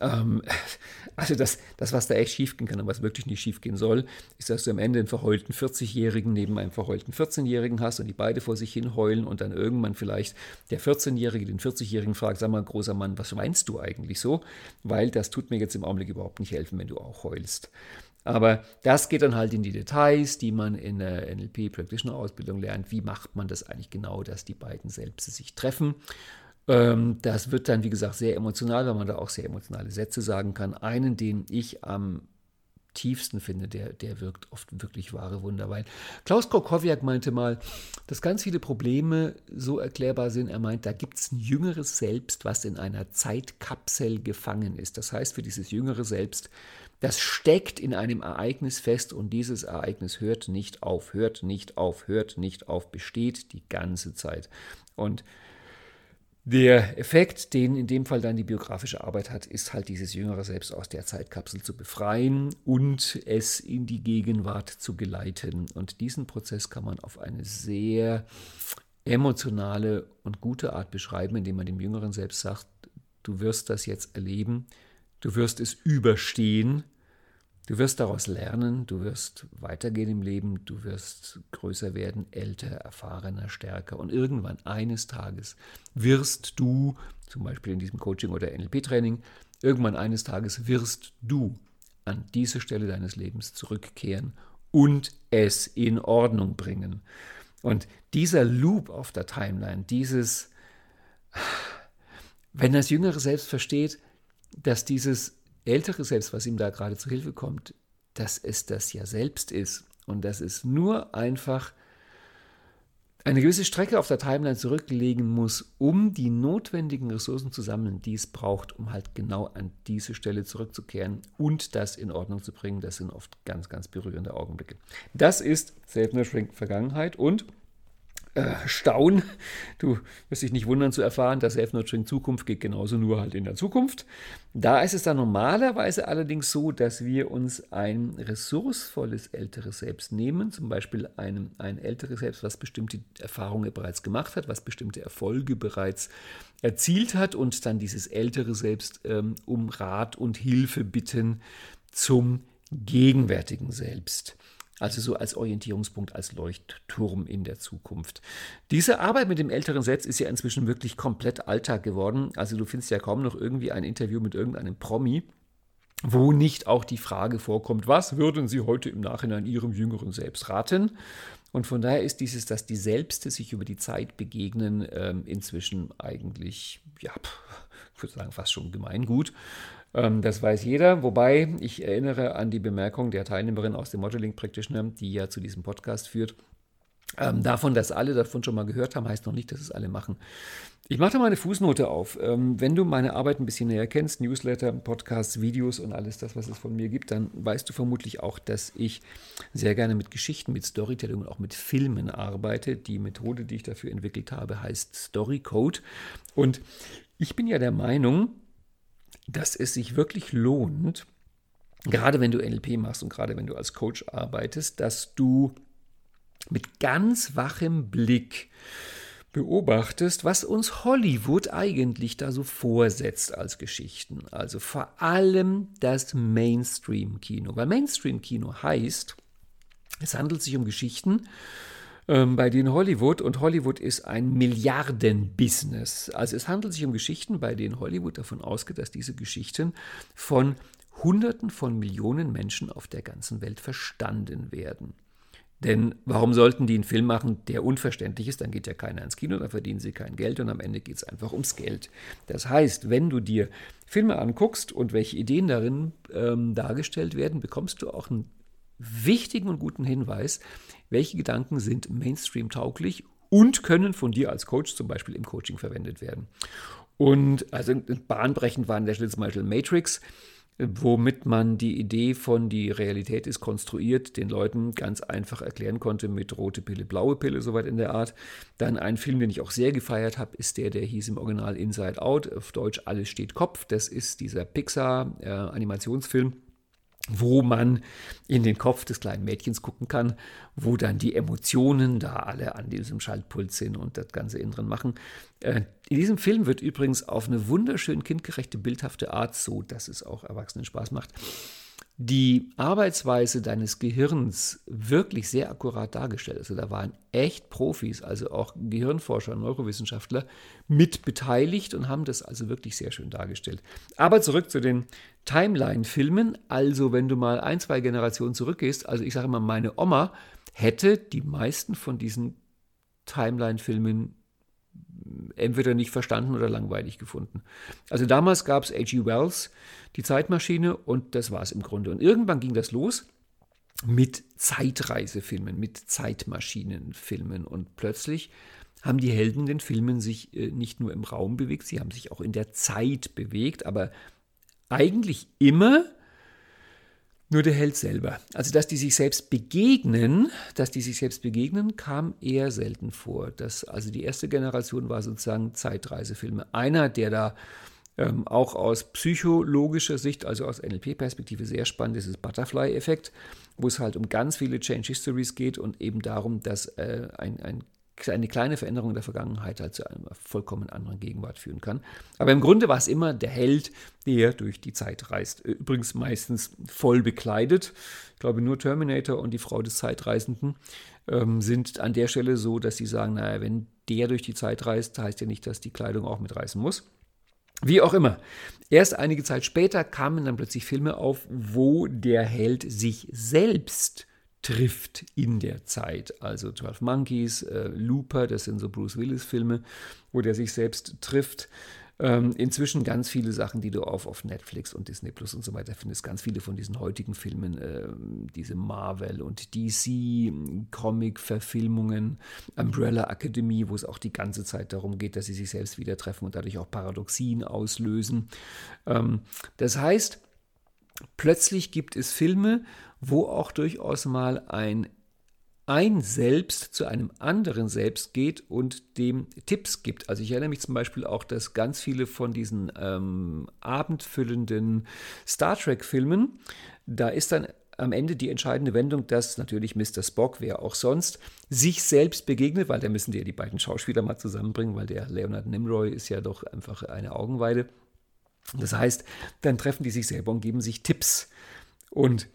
Ähm, also das, das, was da echt schiefgehen kann und was wirklich nicht schiefgehen soll, ist, dass du am Ende einen verheulten 40-Jährigen neben einem verheulten 14-Jährigen hast und die beide vor sich hin heulen und dann irgendwann vielleicht der 14-Jährige den 40-Jährigen fragt, sag mal, großer Mann, was meinst du eigentlich so? Weil das tut mir jetzt im Augenblick überhaupt nicht helfen, wenn du auch heulst. Aber das geht dann halt in die Details, die man in der NLP Practitioner Ausbildung lernt. Wie macht man das eigentlich genau, dass die beiden selbst sich treffen? Ähm, das wird dann, wie gesagt, sehr emotional, weil man da auch sehr emotionale Sätze sagen kann. Einen, den ich am tiefsten finde, der, der wirkt oft wirklich wahre Wunder. Weil Klaus Krokowiak meinte mal, dass ganz viele Probleme so erklärbar sind. Er meint, da gibt es ein jüngeres Selbst, was in einer Zeitkapsel gefangen ist. Das heißt, für dieses jüngere Selbst, das steckt in einem Ereignis fest und dieses Ereignis hört nicht auf, hört nicht auf, hört nicht auf, besteht die ganze Zeit. Und der Effekt, den in dem Fall dann die biografische Arbeit hat, ist halt dieses jüngere Selbst aus der Zeitkapsel zu befreien und es in die Gegenwart zu geleiten. Und diesen Prozess kann man auf eine sehr emotionale und gute Art beschreiben, indem man dem jüngeren Selbst sagt, du wirst das jetzt erleben, du wirst es überstehen Du wirst daraus lernen, du wirst weitergehen im Leben, du wirst größer werden, älter, erfahrener, stärker. Und irgendwann eines Tages wirst du, zum Beispiel in diesem Coaching oder NLP-Training, irgendwann eines Tages wirst du an diese Stelle deines Lebens zurückkehren und es in Ordnung bringen. Und dieser Loop auf der Timeline, dieses, wenn das jüngere Selbst versteht, dass dieses ältere Selbst, was ihm da gerade zu Hilfe kommt, dass es das ja selbst ist und dass es nur einfach eine gewisse Strecke auf der Timeline zurücklegen muss, um die notwendigen Ressourcen zu sammeln, die es braucht, um halt genau an diese Stelle zurückzukehren und das in Ordnung zu bringen. Das sind oft ganz, ganz berührende Augenblicke. Das ist Self-Nurturing Vergangenheit und äh, Staun. Du wirst dich nicht wundern zu erfahren, dass Self-Nurturing Zukunft geht genauso nur halt in der Zukunft. Da ist es dann normalerweise allerdings so, dass wir uns ein ressourcevolles älteres Selbst nehmen, zum Beispiel ein, ein älteres Selbst, was bestimmte Erfahrungen bereits gemacht hat, was bestimmte Erfolge bereits erzielt hat und dann dieses ältere Selbst ähm, um Rat und Hilfe bitten zum gegenwärtigen Selbst also so als Orientierungspunkt, als Leuchtturm in der Zukunft. Diese Arbeit mit dem älteren Setz ist ja inzwischen wirklich komplett Alltag geworden. Also du findest ja kaum noch irgendwie ein Interview mit irgendeinem Promi, wo nicht auch die Frage vorkommt, was würden Sie heute im Nachhinein Ihrem jüngeren Selbst raten? Und von daher ist dieses, dass die Selbste sich über die Zeit begegnen, ähm, inzwischen eigentlich, ja, ich würde sagen, fast schon gemeingut. Ähm, das weiß jeder, wobei ich erinnere an die Bemerkung der Teilnehmerin aus dem Modeling Practitioner, die ja zu diesem Podcast führt. Ähm, davon, dass alle davon schon mal gehört haben, heißt noch nicht, dass es alle machen. Ich mache da mal eine Fußnote auf. Ähm, wenn du meine Arbeit ein bisschen näher kennst, Newsletter, Podcasts, Videos und alles das, was es von mir gibt, dann weißt du vermutlich auch, dass ich sehr gerne mit Geschichten, mit Storytelling und auch mit Filmen arbeite. Die Methode, die ich dafür entwickelt habe, heißt Storycode. Und ich bin ja der Meinung, dass es sich wirklich lohnt, gerade wenn du NLP machst und gerade wenn du als Coach arbeitest, dass du mit ganz wachem Blick beobachtest, was uns Hollywood eigentlich da so vorsetzt als Geschichten. Also vor allem das Mainstream-Kino. Weil Mainstream-Kino heißt, es handelt sich um Geschichten, ähm, bei denen Hollywood, und Hollywood ist ein Milliardenbusiness. Also es handelt sich um Geschichten, bei denen Hollywood davon ausgeht, dass diese Geschichten von Hunderten von Millionen Menschen auf der ganzen Welt verstanden werden. Denn warum sollten die einen Film machen, der unverständlich ist? Dann geht ja keiner ins Kino, dann verdienen sie kein Geld und am Ende geht es einfach ums Geld. Das heißt, wenn du dir Filme anguckst und welche Ideen darin ähm, dargestellt werden, bekommst du auch einen wichtigen und guten Hinweis, welche Gedanken sind Mainstream-tauglich und können von dir als Coach zum Beispiel im Coaching verwendet werden. Und also bahnbrechend war an der Stelle zum Beispiel Matrix, womit man die Idee von die Realität ist konstruiert den Leuten ganz einfach erklären konnte mit rote Pille, blaue Pille, soweit in der Art. Dann ein Film, den ich auch sehr gefeiert habe, ist der, der hieß im Original Inside Out, auf Deutsch Alles steht Kopf. Das ist dieser Pixar-Animationsfilm. Äh, wo man in den Kopf des kleinen Mädchens gucken kann, wo dann die Emotionen da alle an diesem Schaltpult sind und das Ganze innen drin machen. Äh, in diesem Film wird übrigens auf eine wunderschön kindgerechte, bildhafte Art, so dass es auch Erwachsenen Spaß macht, die Arbeitsweise deines Gehirns wirklich sehr akkurat dargestellt. Also da waren echt Profis, also auch Gehirnforscher, Neurowissenschaftler mit beteiligt und haben das also wirklich sehr schön dargestellt. Aber zurück zu den Timeline-Filmen. Also wenn du mal ein, zwei Generationen zurückgehst, also ich sage mal, meine Oma hätte die meisten von diesen Timeline-Filmen entweder nicht verstanden oder langweilig gefunden. Also damals gab es H.G. Wells, die Zeitmaschine, und das war es im Grunde. Und irgendwann ging das los mit Zeitreisefilmen, mit Zeitmaschinenfilmen. Und plötzlich haben die Helden den Filmen sich äh, nicht nur im Raum bewegt, sie haben sich auch in der Zeit bewegt, aber eigentlich immer nur der Held selber. Also, dass die sich selbst begegnen, dass die sich selbst begegnen, kam eher selten vor. Das, also die erste Generation war sozusagen Zeitreisefilme. Einer, der da ähm, auch aus psychologischer Sicht, also aus NLP-Perspektive sehr spannend ist, ist Butterfly-Effekt, wo es halt um ganz viele Change Histories geht und eben darum, dass äh, ein, ein eine kleine Veränderung der Vergangenheit halt zu einer vollkommen anderen Gegenwart führen kann. Aber im Grunde war es immer der Held, der durch die Zeit reist. Übrigens meistens voll bekleidet. Ich glaube, nur Terminator und die Frau des Zeitreisenden ähm, sind an der Stelle so, dass sie sagen, naja, wenn der durch die Zeit reist, heißt ja nicht, dass die Kleidung auch mitreißen muss. Wie auch immer. Erst einige Zeit später kamen dann plötzlich Filme auf, wo der Held sich selbst trifft in der Zeit. Also 12 Monkeys, äh, Looper, das sind so Bruce Willis-Filme, wo der sich selbst trifft. Ähm, inzwischen ganz viele Sachen, die du auf, auf Netflix und Disney Plus und so weiter findest. Ganz viele von diesen heutigen Filmen, äh, diese Marvel und DC Comic-Verfilmungen, Umbrella Academy, wo es auch die ganze Zeit darum geht, dass sie sich selbst wieder treffen und dadurch auch Paradoxien auslösen. Ähm, das heißt, plötzlich gibt es Filme, wo auch durchaus mal ein ein Selbst zu einem anderen Selbst geht und dem Tipps gibt. Also ich erinnere mich zum Beispiel auch, dass ganz viele von diesen ähm, abendfüllenden Star Trek-Filmen, da ist dann am Ende die entscheidende Wendung, dass natürlich Mr. Spock, wer auch sonst, sich selbst begegnet, weil da müssen die ja die beiden Schauspieler mal zusammenbringen, weil der Leonard Nimroy ist ja doch einfach eine Augenweide. Das heißt, dann treffen die sich selber und geben sich Tipps. Und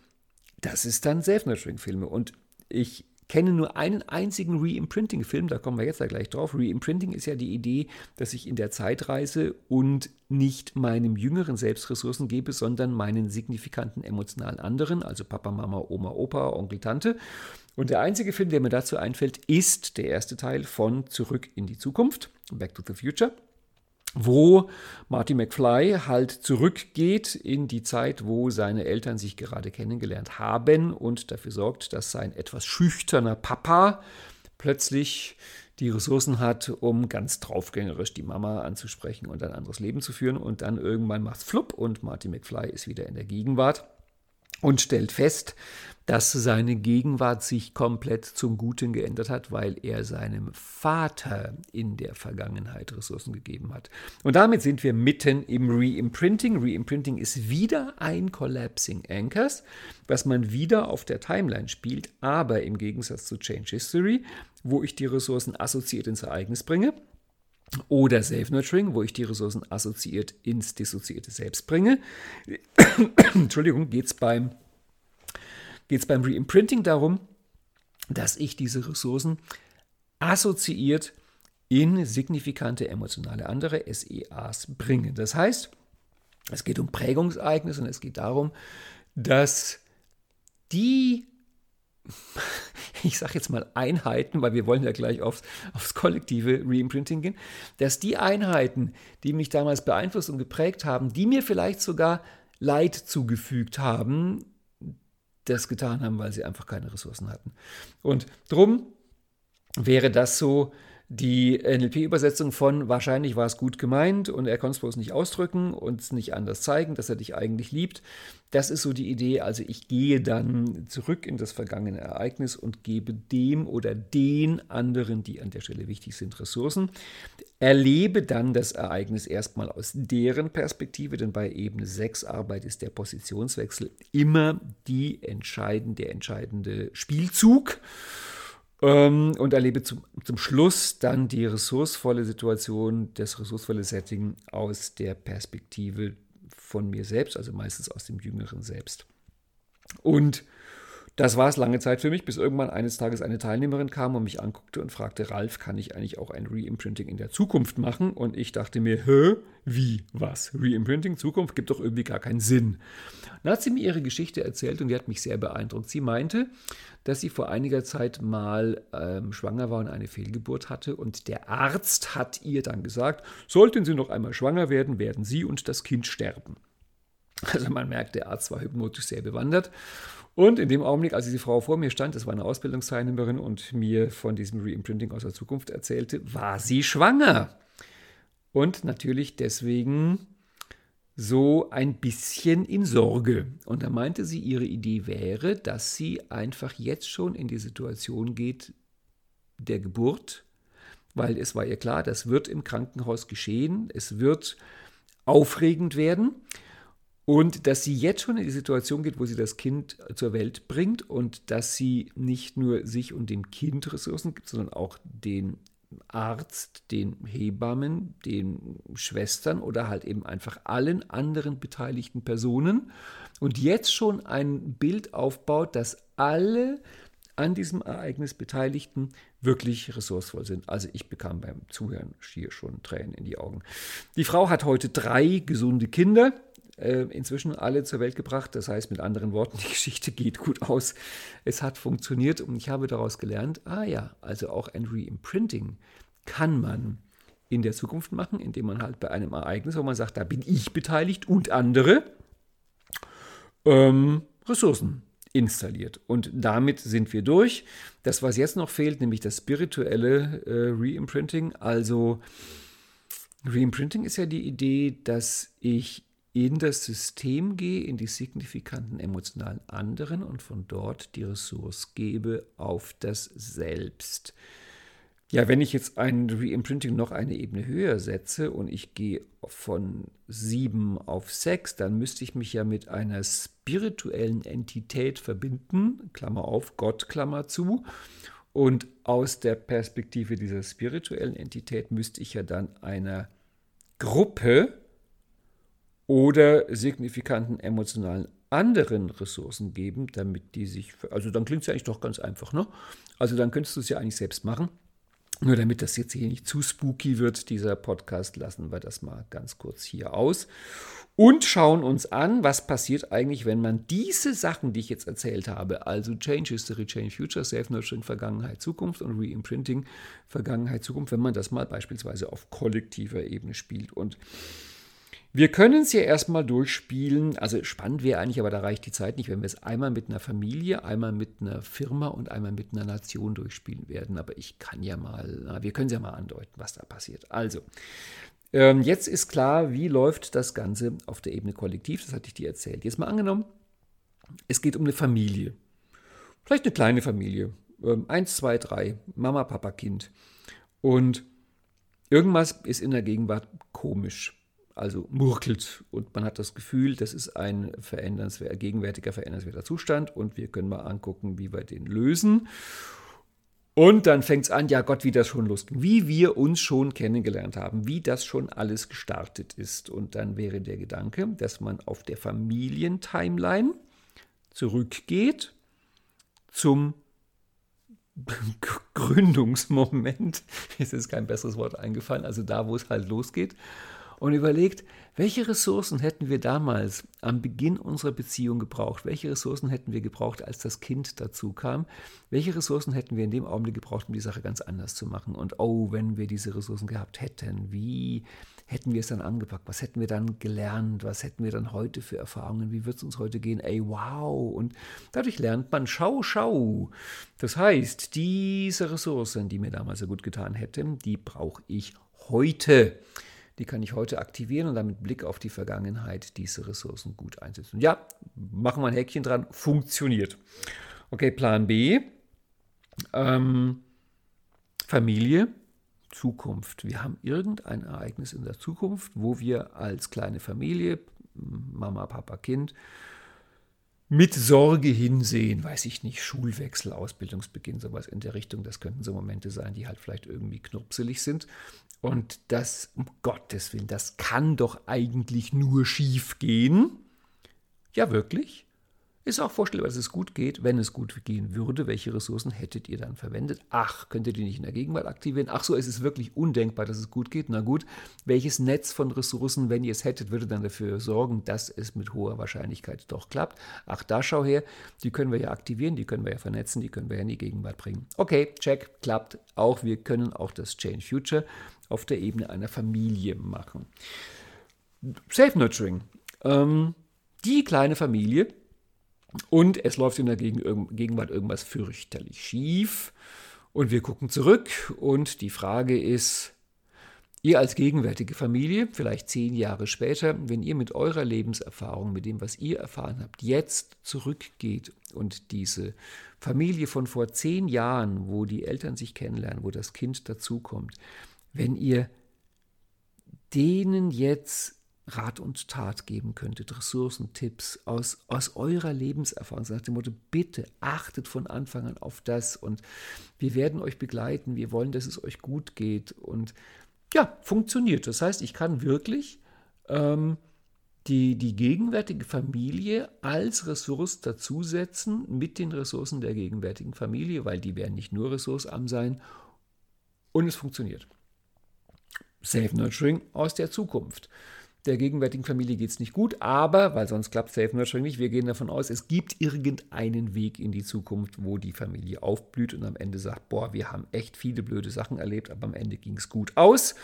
das ist dann Self-Nurturing-Filme. Und ich kenne nur einen einzigen Reimprinting-Film, da kommen wir jetzt ja gleich drauf. Reimprinting ist ja die Idee, dass ich in der Zeit reise und nicht meinem jüngeren Selbst Ressourcen gebe, sondern meinen signifikanten emotionalen anderen, also Papa, Mama, Oma, Opa, Onkel, Tante. Und der einzige Film, der mir dazu einfällt, ist der erste Teil von Zurück in die Zukunft, Back to the Future wo Marty McFly halt zurückgeht in die Zeit, wo seine Eltern sich gerade kennengelernt haben und dafür sorgt, dass sein etwas schüchterner Papa plötzlich die Ressourcen hat, um ganz draufgängerisch die Mama anzusprechen und ein anderes Leben zu führen. Und dann irgendwann macht es flupp und Marty McFly ist wieder in der Gegenwart und stellt fest, dass seine Gegenwart sich komplett zum Guten geändert hat, weil er seinem Vater in der Vergangenheit Ressourcen gegeben hat. Und damit sind wir mitten im Reimprinting. Reimprinting ist wieder ein Collapsing Anchors, was man wieder auf der Timeline spielt, aber im Gegensatz zu Change History, wo ich die Ressourcen assoziiert ins Ereignis bringe, oder Self-Nurturing, wo ich die Ressourcen assoziiert ins dissoziierte Selbst bringe. Entschuldigung, geht es beim geht es beim Reimprinting darum, dass ich diese Ressourcen assoziiert in signifikante emotionale andere SEAs bringe. Das heißt, es geht um Prägungsereignisse und es geht darum, dass die, ich sage jetzt mal Einheiten, weil wir wollen ja gleich aufs, aufs kollektive Reimprinting gehen, dass die Einheiten, die mich damals beeinflusst und geprägt haben, die mir vielleicht sogar Leid zugefügt haben, das getan haben, weil sie einfach keine Ressourcen hatten. Und drum wäre das so die NLP-Übersetzung von wahrscheinlich war es gut gemeint und er konnte es bloß nicht ausdrücken und es nicht anders zeigen, dass er dich eigentlich liebt. Das ist so die Idee. Also ich gehe dann zurück in das vergangene Ereignis und gebe dem oder den anderen, die an der Stelle wichtig sind, Ressourcen. Erlebe dann das Ereignis erstmal aus deren Perspektive, denn bei Ebene 6 Arbeit ist der Positionswechsel immer die entscheidende, der entscheidende Spielzug. Ähm, und erlebe zum, zum Schluss dann die ressourcevolle Situation, das ressourcevolle Setting aus der Perspektive von mir selbst, also meistens aus dem jüngeren Selbst. Und das war es lange Zeit für mich, bis irgendwann eines Tages eine Teilnehmerin kam und mich anguckte und fragte, Ralf, kann ich eigentlich auch ein Reimprinting in der Zukunft machen? Und ich dachte mir, hä, wie, was? Reimprinting, Zukunft gibt doch irgendwie gar keinen Sinn. Dann hat sie mir ihre Geschichte erzählt und die hat mich sehr beeindruckt. Sie meinte, dass sie vor einiger Zeit mal ähm, schwanger war und eine Fehlgeburt hatte und der Arzt hat ihr dann gesagt, sollten Sie noch einmal schwanger werden, werden Sie und das Kind sterben. Also man merkt, der Arzt war hypnotisch sehr bewandert und in dem Augenblick, als diese Frau vor mir stand, das war eine Ausbildungsteilnehmerin und mir von diesem Reimprinting aus der Zukunft erzählte, war sie schwanger. Und natürlich deswegen so ein bisschen in Sorge. Und da meinte sie, ihre Idee wäre, dass sie einfach jetzt schon in die Situation geht der Geburt, weil es war ihr klar, das wird im Krankenhaus geschehen, es wird aufregend werden. Und dass sie jetzt schon in die Situation geht, wo sie das Kind zur Welt bringt und dass sie nicht nur sich und dem Kind Ressourcen gibt, sondern auch den Arzt, den Hebammen, den Schwestern oder halt eben einfach allen anderen beteiligten Personen und jetzt schon ein Bild aufbaut, dass alle an diesem Ereignis Beteiligten wirklich ressourcevoll sind. Also ich bekam beim Zuhören hier schon Tränen in die Augen. Die Frau hat heute drei gesunde Kinder äh, inzwischen alle zur Welt gebracht. Das heißt mit anderen Worten, die Geschichte geht gut aus. Es hat funktioniert und ich habe daraus gelernt, ah ja, also auch ein Reimprinting kann man in der Zukunft machen, indem man halt bei einem Ereignis, wo man sagt, da bin ich beteiligt und andere, ähm, Ressourcen installiert. Und damit sind wir durch. Das, was jetzt noch fehlt, nämlich das spirituelle äh, Reimprinting. Also Reimprinting ist ja die Idee, dass ich in das System gehe, in die signifikanten emotionalen anderen und von dort die Ressource gebe auf das Selbst. Ja, wenn ich jetzt ein Reimprinting noch eine Ebene höher setze und ich gehe von sieben auf sechs, dann müsste ich mich ja mit einer spirituellen Entität verbinden, Klammer auf, Gott, Klammer zu. Und aus der Perspektive dieser spirituellen Entität müsste ich ja dann einer Gruppe oder signifikanten emotionalen anderen Ressourcen geben, damit die sich, also dann klingt es ja eigentlich doch ganz einfach, ne? Also dann könntest du es ja eigentlich selbst machen. Nur damit das jetzt hier nicht zu spooky wird, dieser Podcast, lassen wir das mal ganz kurz hier aus und schauen uns an, was passiert eigentlich, wenn man diese Sachen, die ich jetzt erzählt habe, also Change History, Change Future, Safe Nurturing, Vergangenheit, Zukunft und Reimprinting, Vergangenheit, Zukunft, wenn man das mal beispielsweise auf kollektiver Ebene spielt. Und wir können es ja erstmal durchspielen. Also spannend wäre eigentlich, aber da reicht die Zeit nicht, wenn wir es einmal mit einer Familie, einmal mit einer Firma und einmal mit einer Nation durchspielen werden. Aber ich kann ja mal, wir können es ja mal andeuten, was da passiert. Also, ähm, jetzt ist klar, wie läuft das Ganze auf der Ebene kollektiv. Das hatte ich dir erzählt. Jetzt mal angenommen, es geht um eine Familie. Vielleicht eine kleine Familie. Ähm, eins, zwei, drei. Mama, Papa, Kind. Und irgendwas ist in der Gegenwart komisch also murkelt und man hat das Gefühl, das ist ein verändernswerter, gegenwärtiger verändernswerter Zustand und wir können mal angucken, wie wir den lösen. Und dann fängt es an, ja Gott, wie das schon losging, wie wir uns schon kennengelernt haben, wie das schon alles gestartet ist. Und dann wäre der Gedanke, dass man auf der Familientimeline zurückgeht zum Gründungsmoment. Ist jetzt kein besseres Wort eingefallen, also da, wo es halt losgeht und überlegt, welche Ressourcen hätten wir damals am Beginn unserer Beziehung gebraucht? Welche Ressourcen hätten wir gebraucht, als das Kind dazu kam? Welche Ressourcen hätten wir in dem Augenblick gebraucht, um die Sache ganz anders zu machen? Und oh, wenn wir diese Ressourcen gehabt hätten, wie hätten wir es dann angepackt? Was hätten wir dann gelernt? Was hätten wir dann heute für Erfahrungen? Wie wird es uns heute gehen? Ey, wow! Und dadurch lernt man, schau, schau. Das heißt, diese Ressourcen, die mir damals so gut getan hätten, die brauche ich heute die kann ich heute aktivieren und dann mit Blick auf die Vergangenheit diese Ressourcen gut einsetzen. ja, machen wir ein Häkchen dran, funktioniert. Okay, Plan B. Ähm, Familie, Zukunft. Wir haben irgendein Ereignis in der Zukunft, wo wir als kleine Familie, Mama, Papa, Kind, mit Sorge hinsehen, weiß ich nicht, Schulwechsel, Ausbildungsbeginn, sowas in der Richtung. Das könnten so Momente sein, die halt vielleicht irgendwie knupselig sind. Und das, um Gottes Willen, das kann doch eigentlich nur schief gehen. Ja, wirklich? Ist auch vorstellbar, dass es gut geht. Wenn es gut gehen würde, welche Ressourcen hättet ihr dann verwendet? Ach, könntet ihr nicht in der Gegenwart aktivieren? Ach so, es ist wirklich undenkbar, dass es gut geht. Na gut, welches Netz von Ressourcen, wenn ihr es hättet, würde dann dafür sorgen, dass es mit hoher Wahrscheinlichkeit doch klappt? Ach, da schau her, die können wir ja aktivieren, die können wir ja vernetzen, die können wir ja in die Gegenwart bringen. Okay, check, klappt auch. Wir können auch das Change Future auf der Ebene einer Familie machen. Safe Nurturing. Ähm, die kleine Familie und es läuft in der Gegenwart irgendwas fürchterlich schief. Und wir gucken zurück und die Frage ist, ihr als gegenwärtige Familie, vielleicht zehn Jahre später, wenn ihr mit eurer Lebenserfahrung, mit dem, was ihr erfahren habt, jetzt zurückgeht und diese Familie von vor zehn Jahren, wo die Eltern sich kennenlernen, wo das Kind dazukommt, wenn ihr denen jetzt Rat und Tat geben könntet, Ressourcen, Tipps aus, aus eurer Lebenserfahrung, nach dem Motto, bitte achtet von Anfang an auf das und wir werden euch begleiten, wir wollen, dass es euch gut geht und ja, funktioniert. Das heißt, ich kann wirklich ähm, die, die gegenwärtige Familie als Ressource dazusetzen mit den Ressourcen der gegenwärtigen Familie, weil die werden nicht nur ressourcearm sein und es funktioniert. Safe Nurturing aus der Zukunft. der gegenwärtigen Familie geht es nicht gut, aber, weil sonst klappt Safe Nurturing nicht, wir gehen davon aus, es gibt irgendeinen Weg in die Zukunft, wo die Familie aufblüht und am Ende sagt, boah, wir haben echt viele blöde Sachen erlebt, aber am Ende ging es gut aus.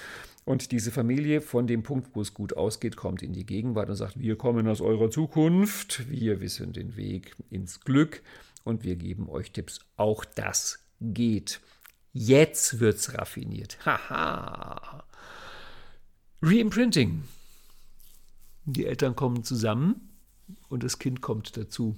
Und diese Familie von dem Punkt, wo es gut ausgeht, kommt in die Gegenwart und sagt, wir kommen aus eurer Zukunft, wir wissen den Weg ins Glück und wir geben euch Tipps. Auch das geht. Jetzt wird's raffiniert. Haha. Reimprinting. Die Eltern kommen zusammen und das Kind kommt dazu.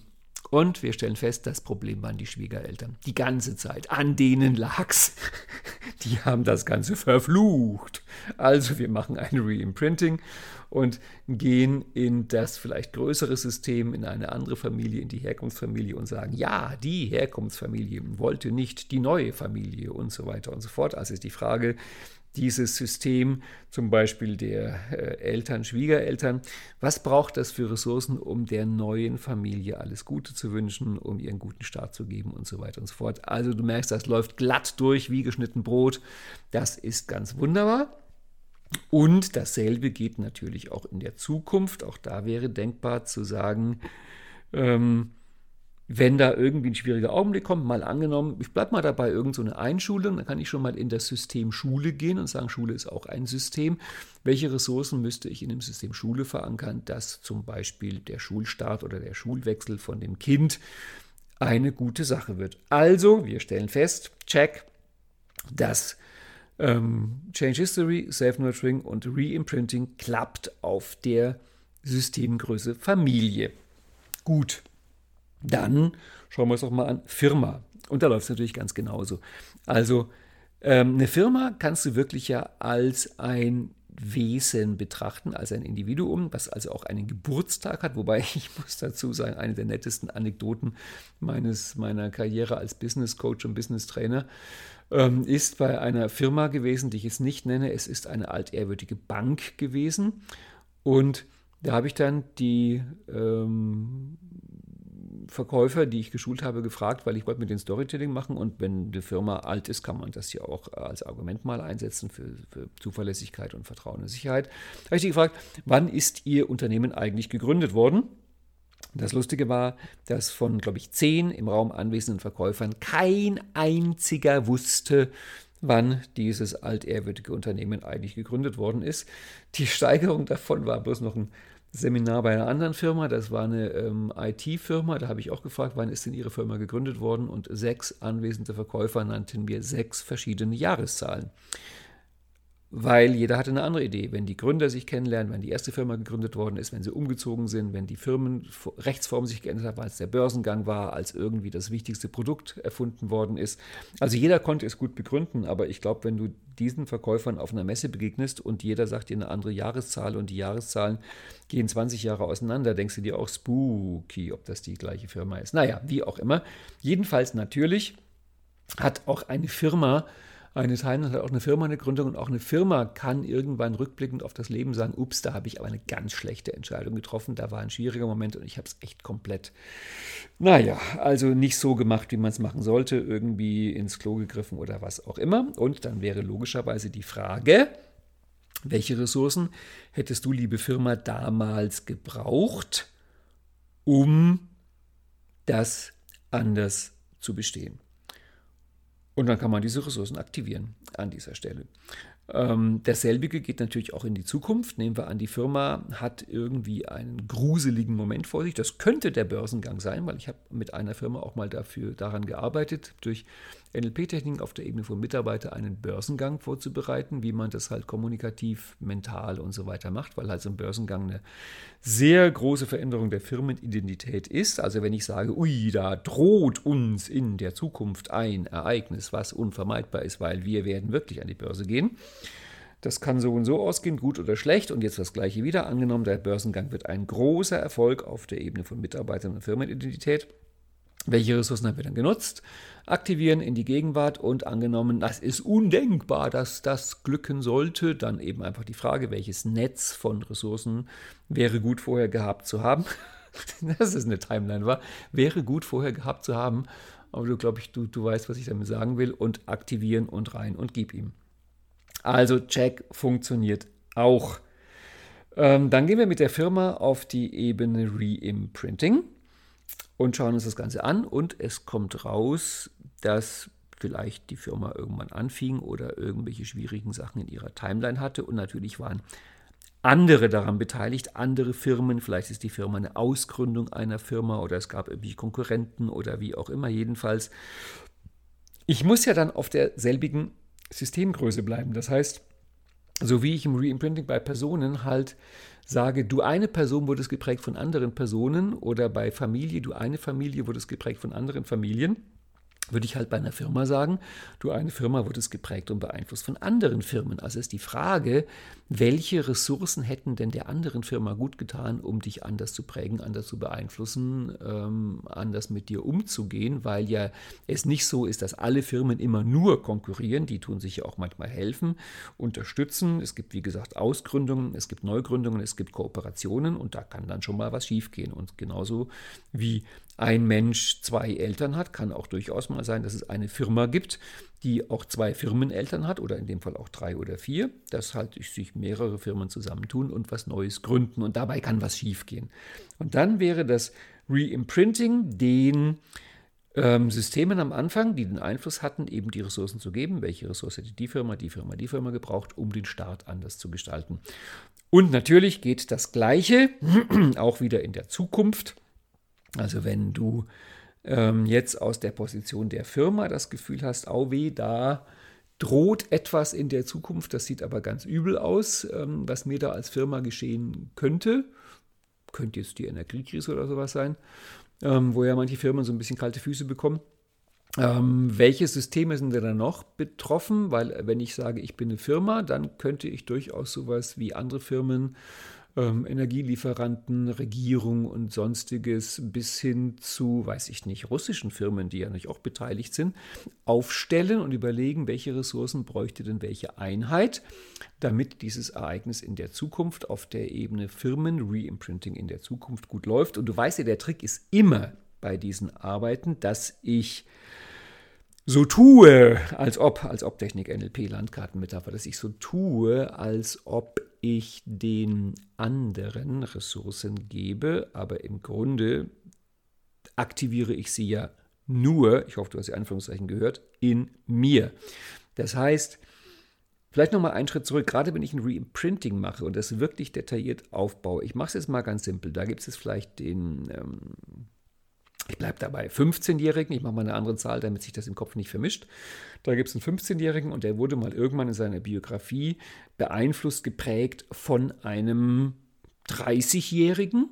Und wir stellen fest, das Problem waren die Schwiegereltern. Die ganze Zeit. An denen lag's. Die haben das Ganze verflucht. Also wir machen ein Reimprinting und gehen in das vielleicht größere System, in eine andere Familie, in die Herkunftsfamilie und sagen, ja, die Herkunftsfamilie wollte nicht die neue Familie und so weiter und so fort. Also ist die Frage, dieses System, zum Beispiel der äh, Eltern, Schwiegereltern, was braucht das für Ressourcen, um der neuen Familie alles Gute zu wünschen, um ihren guten Start zu geben und so weiter und so fort. Also du merkst, das läuft glatt durch wie geschnitten Brot. Das ist ganz wunderbar. Und dasselbe geht natürlich auch in der Zukunft. Auch da wäre denkbar zu sagen, ähm, wenn da irgendwie ein schwieriger Augenblick kommt, mal angenommen, ich bleibe mal dabei, irgendeine so Einschulung, dann kann ich schon mal in das System Schule gehen und sagen, Schule ist auch ein System. Welche Ressourcen müsste ich in dem System Schule verankern, dass zum Beispiel der Schulstart oder der Schulwechsel von dem Kind eine gute Sache wird? Also, wir stellen fest, check, dass ähm, Change History, Self-Nurturing und Reimprinting klappt auf der Systemgröße Familie. Gut. Dann schauen wir uns doch mal an Firma. Und da läuft es natürlich ganz genauso. Also ähm, eine Firma kannst du wirklich ja als ein Wesen betrachten, als ein Individuum, was also auch einen Geburtstag hat. Wobei ich muss dazu sagen, eine der nettesten Anekdoten meines, meiner Karriere als Business Coach und Business Trainer ähm, ist bei einer Firma gewesen, die ich jetzt nicht nenne. Es ist eine altehrwürdige Bank gewesen. Und da habe ich dann die ähm, Verkäufer, die ich geschult habe, gefragt, weil ich wollte mit den Storytelling machen und wenn die Firma alt ist, kann man das ja auch als Argument mal einsetzen für, für Zuverlässigkeit und Vertrauen und Sicherheit. Da habe ich die gefragt, wann ist Ihr Unternehmen eigentlich gegründet worden? Das Lustige war, dass von, glaube ich, zehn im Raum anwesenden Verkäufern kein einziger wusste, wann dieses altehrwürdige Unternehmen eigentlich gegründet worden ist. Die Steigerung davon war bloß noch ein Seminar bei einer anderen Firma, das war eine ähm, IT-Firma, da habe ich auch gefragt, wann ist denn Ihre Firma gegründet worden? Und sechs anwesende Verkäufer nannten mir sechs verschiedene Jahreszahlen weil jeder hatte eine andere Idee. Wenn die Gründer sich kennenlernen, wenn die erste Firma gegründet worden ist, wenn sie umgezogen sind, wenn die Firmenrechtsform sich geändert hat, weil es der Börsengang war, als irgendwie das wichtigste Produkt erfunden worden ist. Also jeder konnte es gut begründen, aber ich glaube, wenn du diesen Verkäufern auf einer Messe begegnest und jeder sagt dir eine andere Jahreszahl und die Jahreszahlen gehen 20 Jahre auseinander, denkst du dir auch spooky, ob das die gleiche Firma ist. Naja, wie auch immer. Jedenfalls natürlich hat auch eine Firma eine Teilnehmerin hat auch eine Firma eine Gründung und auch eine Firma kann irgendwann rückblickend auf das Leben sagen, ups, da habe ich aber eine ganz schlechte Entscheidung getroffen, da war ein schwieriger Moment und ich habe es echt komplett, naja, also nicht so gemacht, wie man es machen sollte, irgendwie ins Klo gegriffen oder was auch immer. Und dann wäre logischerweise die Frage, welche Ressourcen hättest du, liebe Firma, damals gebraucht, um das anders zu bestehen? Und dann kann man diese Ressourcen aktivieren an dieser Stelle. Ähm, derselbige geht natürlich auch in die Zukunft. Nehmen wir an, die Firma hat irgendwie einen gruseligen Moment vor sich. Das könnte der Börsengang sein, weil ich habe mit einer Firma auch mal dafür daran gearbeitet, durch NLP-Techniken auf der Ebene von Mitarbeitern einen Börsengang vorzubereiten, wie man das halt kommunikativ, mental und so weiter macht, weil halt so ein Börsengang eine sehr große Veränderung der Firmenidentität ist. Also wenn ich sage, ui, da droht uns in der Zukunft ein Ereignis, was unvermeidbar ist, weil wir werden wirklich an die Börse gehen. Das kann so und so ausgehen, gut oder schlecht. Und jetzt das gleiche wieder. Angenommen, der Börsengang wird ein großer Erfolg auf der Ebene von Mitarbeitern und Firmenidentität. Welche Ressourcen haben wir dann genutzt? Aktivieren in die Gegenwart und angenommen, das ist undenkbar, dass das glücken sollte, dann eben einfach die Frage, welches Netz von Ressourcen wäre gut vorher gehabt zu haben. das ist eine Timeline, war. Wäre gut vorher gehabt zu haben, aber du glaube ich, du, du weißt, was ich damit sagen will und aktivieren und rein und gib ihm. Also Check funktioniert auch. Ähm, dann gehen wir mit der Firma auf die Ebene Reimprinting und schauen uns das Ganze an und es kommt raus, dass vielleicht die Firma irgendwann anfing oder irgendwelche schwierigen Sachen in ihrer Timeline hatte und natürlich waren andere daran beteiligt, andere Firmen, vielleicht ist die Firma eine Ausgründung einer Firma oder es gab irgendwie Konkurrenten oder wie auch immer. Jedenfalls, ich muss ja dann auf derselbigen Systemgröße bleiben. Das heißt, so wie ich im Reimprinting bei Personen halt sage, du eine Person wurdest geprägt von anderen Personen oder bei Familie, du eine Familie wurdest geprägt von anderen Familien würde ich halt bei einer Firma sagen, du, eine Firma wird es geprägt und beeinflusst von anderen Firmen. Also ist die Frage, welche Ressourcen hätten denn der anderen Firma gut getan, um dich anders zu prägen, anders zu beeinflussen, ähm, anders mit dir umzugehen, weil ja es nicht so ist, dass alle Firmen immer nur konkurrieren, die tun sich ja auch manchmal helfen, unterstützen. Es gibt, wie gesagt, Ausgründungen, es gibt Neugründungen, es gibt Kooperationen und da kann dann schon mal was schiefgehen. Und genauso wie ein Mensch zwei Eltern hat, kann auch durchaus mal sein, dass es eine Firma gibt, die auch zwei Firmeneltern hat oder in dem Fall auch drei oder vier, dass halt sich mehrere Firmen zusammentun und was Neues gründen und dabei kann was schiefgehen. Und dann wäre das Reimprinting den ähm, Systemen am Anfang, die den Einfluss hatten, eben die Ressourcen zu geben. Welche Ressource hätte die Firma, die Firma, die Firma gebraucht, um den Start anders zu gestalten. Und natürlich geht das Gleiche auch wieder in der Zukunft also wenn du ähm, jetzt aus der Position der Firma das Gefühl hast, au weh, da droht etwas in der Zukunft, das sieht aber ganz übel aus, ähm, was mir da als Firma geschehen könnte, könnte jetzt die Energiekrise oder sowas sein, ähm, wo ja manche Firmen so ein bisschen kalte Füße bekommen. Ähm, welche Systeme sind denn da noch betroffen? Weil wenn ich sage, ich bin eine Firma, dann könnte ich durchaus sowas wie andere Firmen ähm, Energielieferanten, Regierung und sonstiges bis hin zu, weiß ich nicht, russischen Firmen, die ja nicht auch beteiligt sind, aufstellen und überlegen, welche Ressourcen bräuchte denn welche Einheit, damit dieses Ereignis in der Zukunft auf der Ebene Firmen, Reimprinting in der Zukunft gut läuft. Und du weißt ja, der Trick ist immer bei diesen Arbeiten, dass ich so tue, als ob, als ob Technik NLP Landkartenmetapher, dass ich so tue, als ob ich den anderen Ressourcen gebe, aber im Grunde aktiviere ich sie ja nur, ich hoffe, du hast die Anführungszeichen gehört, in mir. Das heißt, vielleicht nochmal einen Schritt zurück, gerade wenn ich ein Reimprinting mache und das wirklich detailliert aufbaue. Ich mache es jetzt mal ganz simpel. Da gibt es vielleicht den ähm, ich bleibe dabei, 15-Jährigen, ich mache mal eine andere Zahl, damit sich das im Kopf nicht vermischt. Da gibt es einen 15-Jährigen und der wurde mal irgendwann in seiner Biografie beeinflusst, geprägt von einem 30-Jährigen.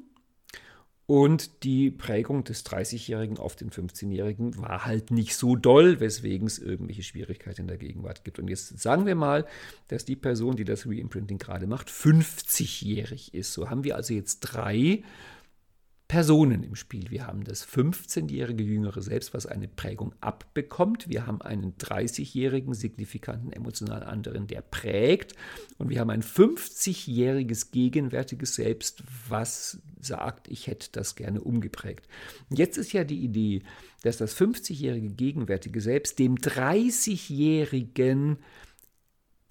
Und die Prägung des 30-Jährigen auf den 15-Jährigen war halt nicht so doll, weswegen es irgendwelche Schwierigkeiten in der Gegenwart gibt. Und jetzt sagen wir mal, dass die Person, die das Reimprinting gerade macht, 50-jährig ist. So haben wir also jetzt drei Personen im Spiel. Wir haben das 15-jährige jüngere Selbst, was eine Prägung abbekommt. Wir haben einen 30-jährigen signifikanten emotional anderen, der prägt. Und wir haben ein 50-jähriges gegenwärtiges Selbst, was sagt, ich hätte das gerne umgeprägt. Jetzt ist ja die Idee, dass das 50-jährige gegenwärtige Selbst dem 30-jährigen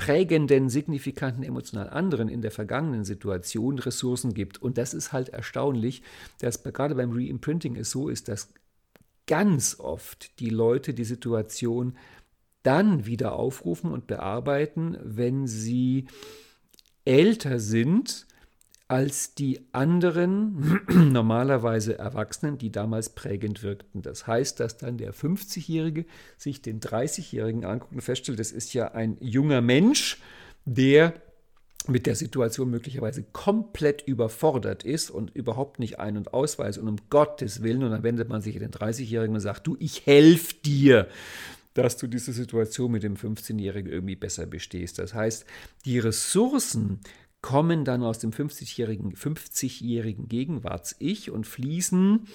prägenden, signifikanten, emotional anderen in der vergangenen Situation Ressourcen gibt. Und das ist halt erstaunlich, dass gerade beim Reimprinting es so ist, dass ganz oft die Leute die Situation dann wieder aufrufen und bearbeiten, wenn sie älter sind als die anderen normalerweise Erwachsenen, die damals prägend wirkten. Das heißt, dass dann der 50-Jährige sich den 30-Jährigen anguckt und feststellt, das ist ja ein junger Mensch, der mit der Situation möglicherweise komplett überfordert ist und überhaupt nicht ein- und ausweist und um Gottes Willen, und dann wendet man sich an den 30-Jährigen und sagt, du, ich helfe dir dass du diese Situation mit dem 15-Jährigen irgendwie besser bestehst. Das heißt, die Ressourcen, kommen dann aus dem 50-jährigen 50 Gegenwarts-Ich und fließen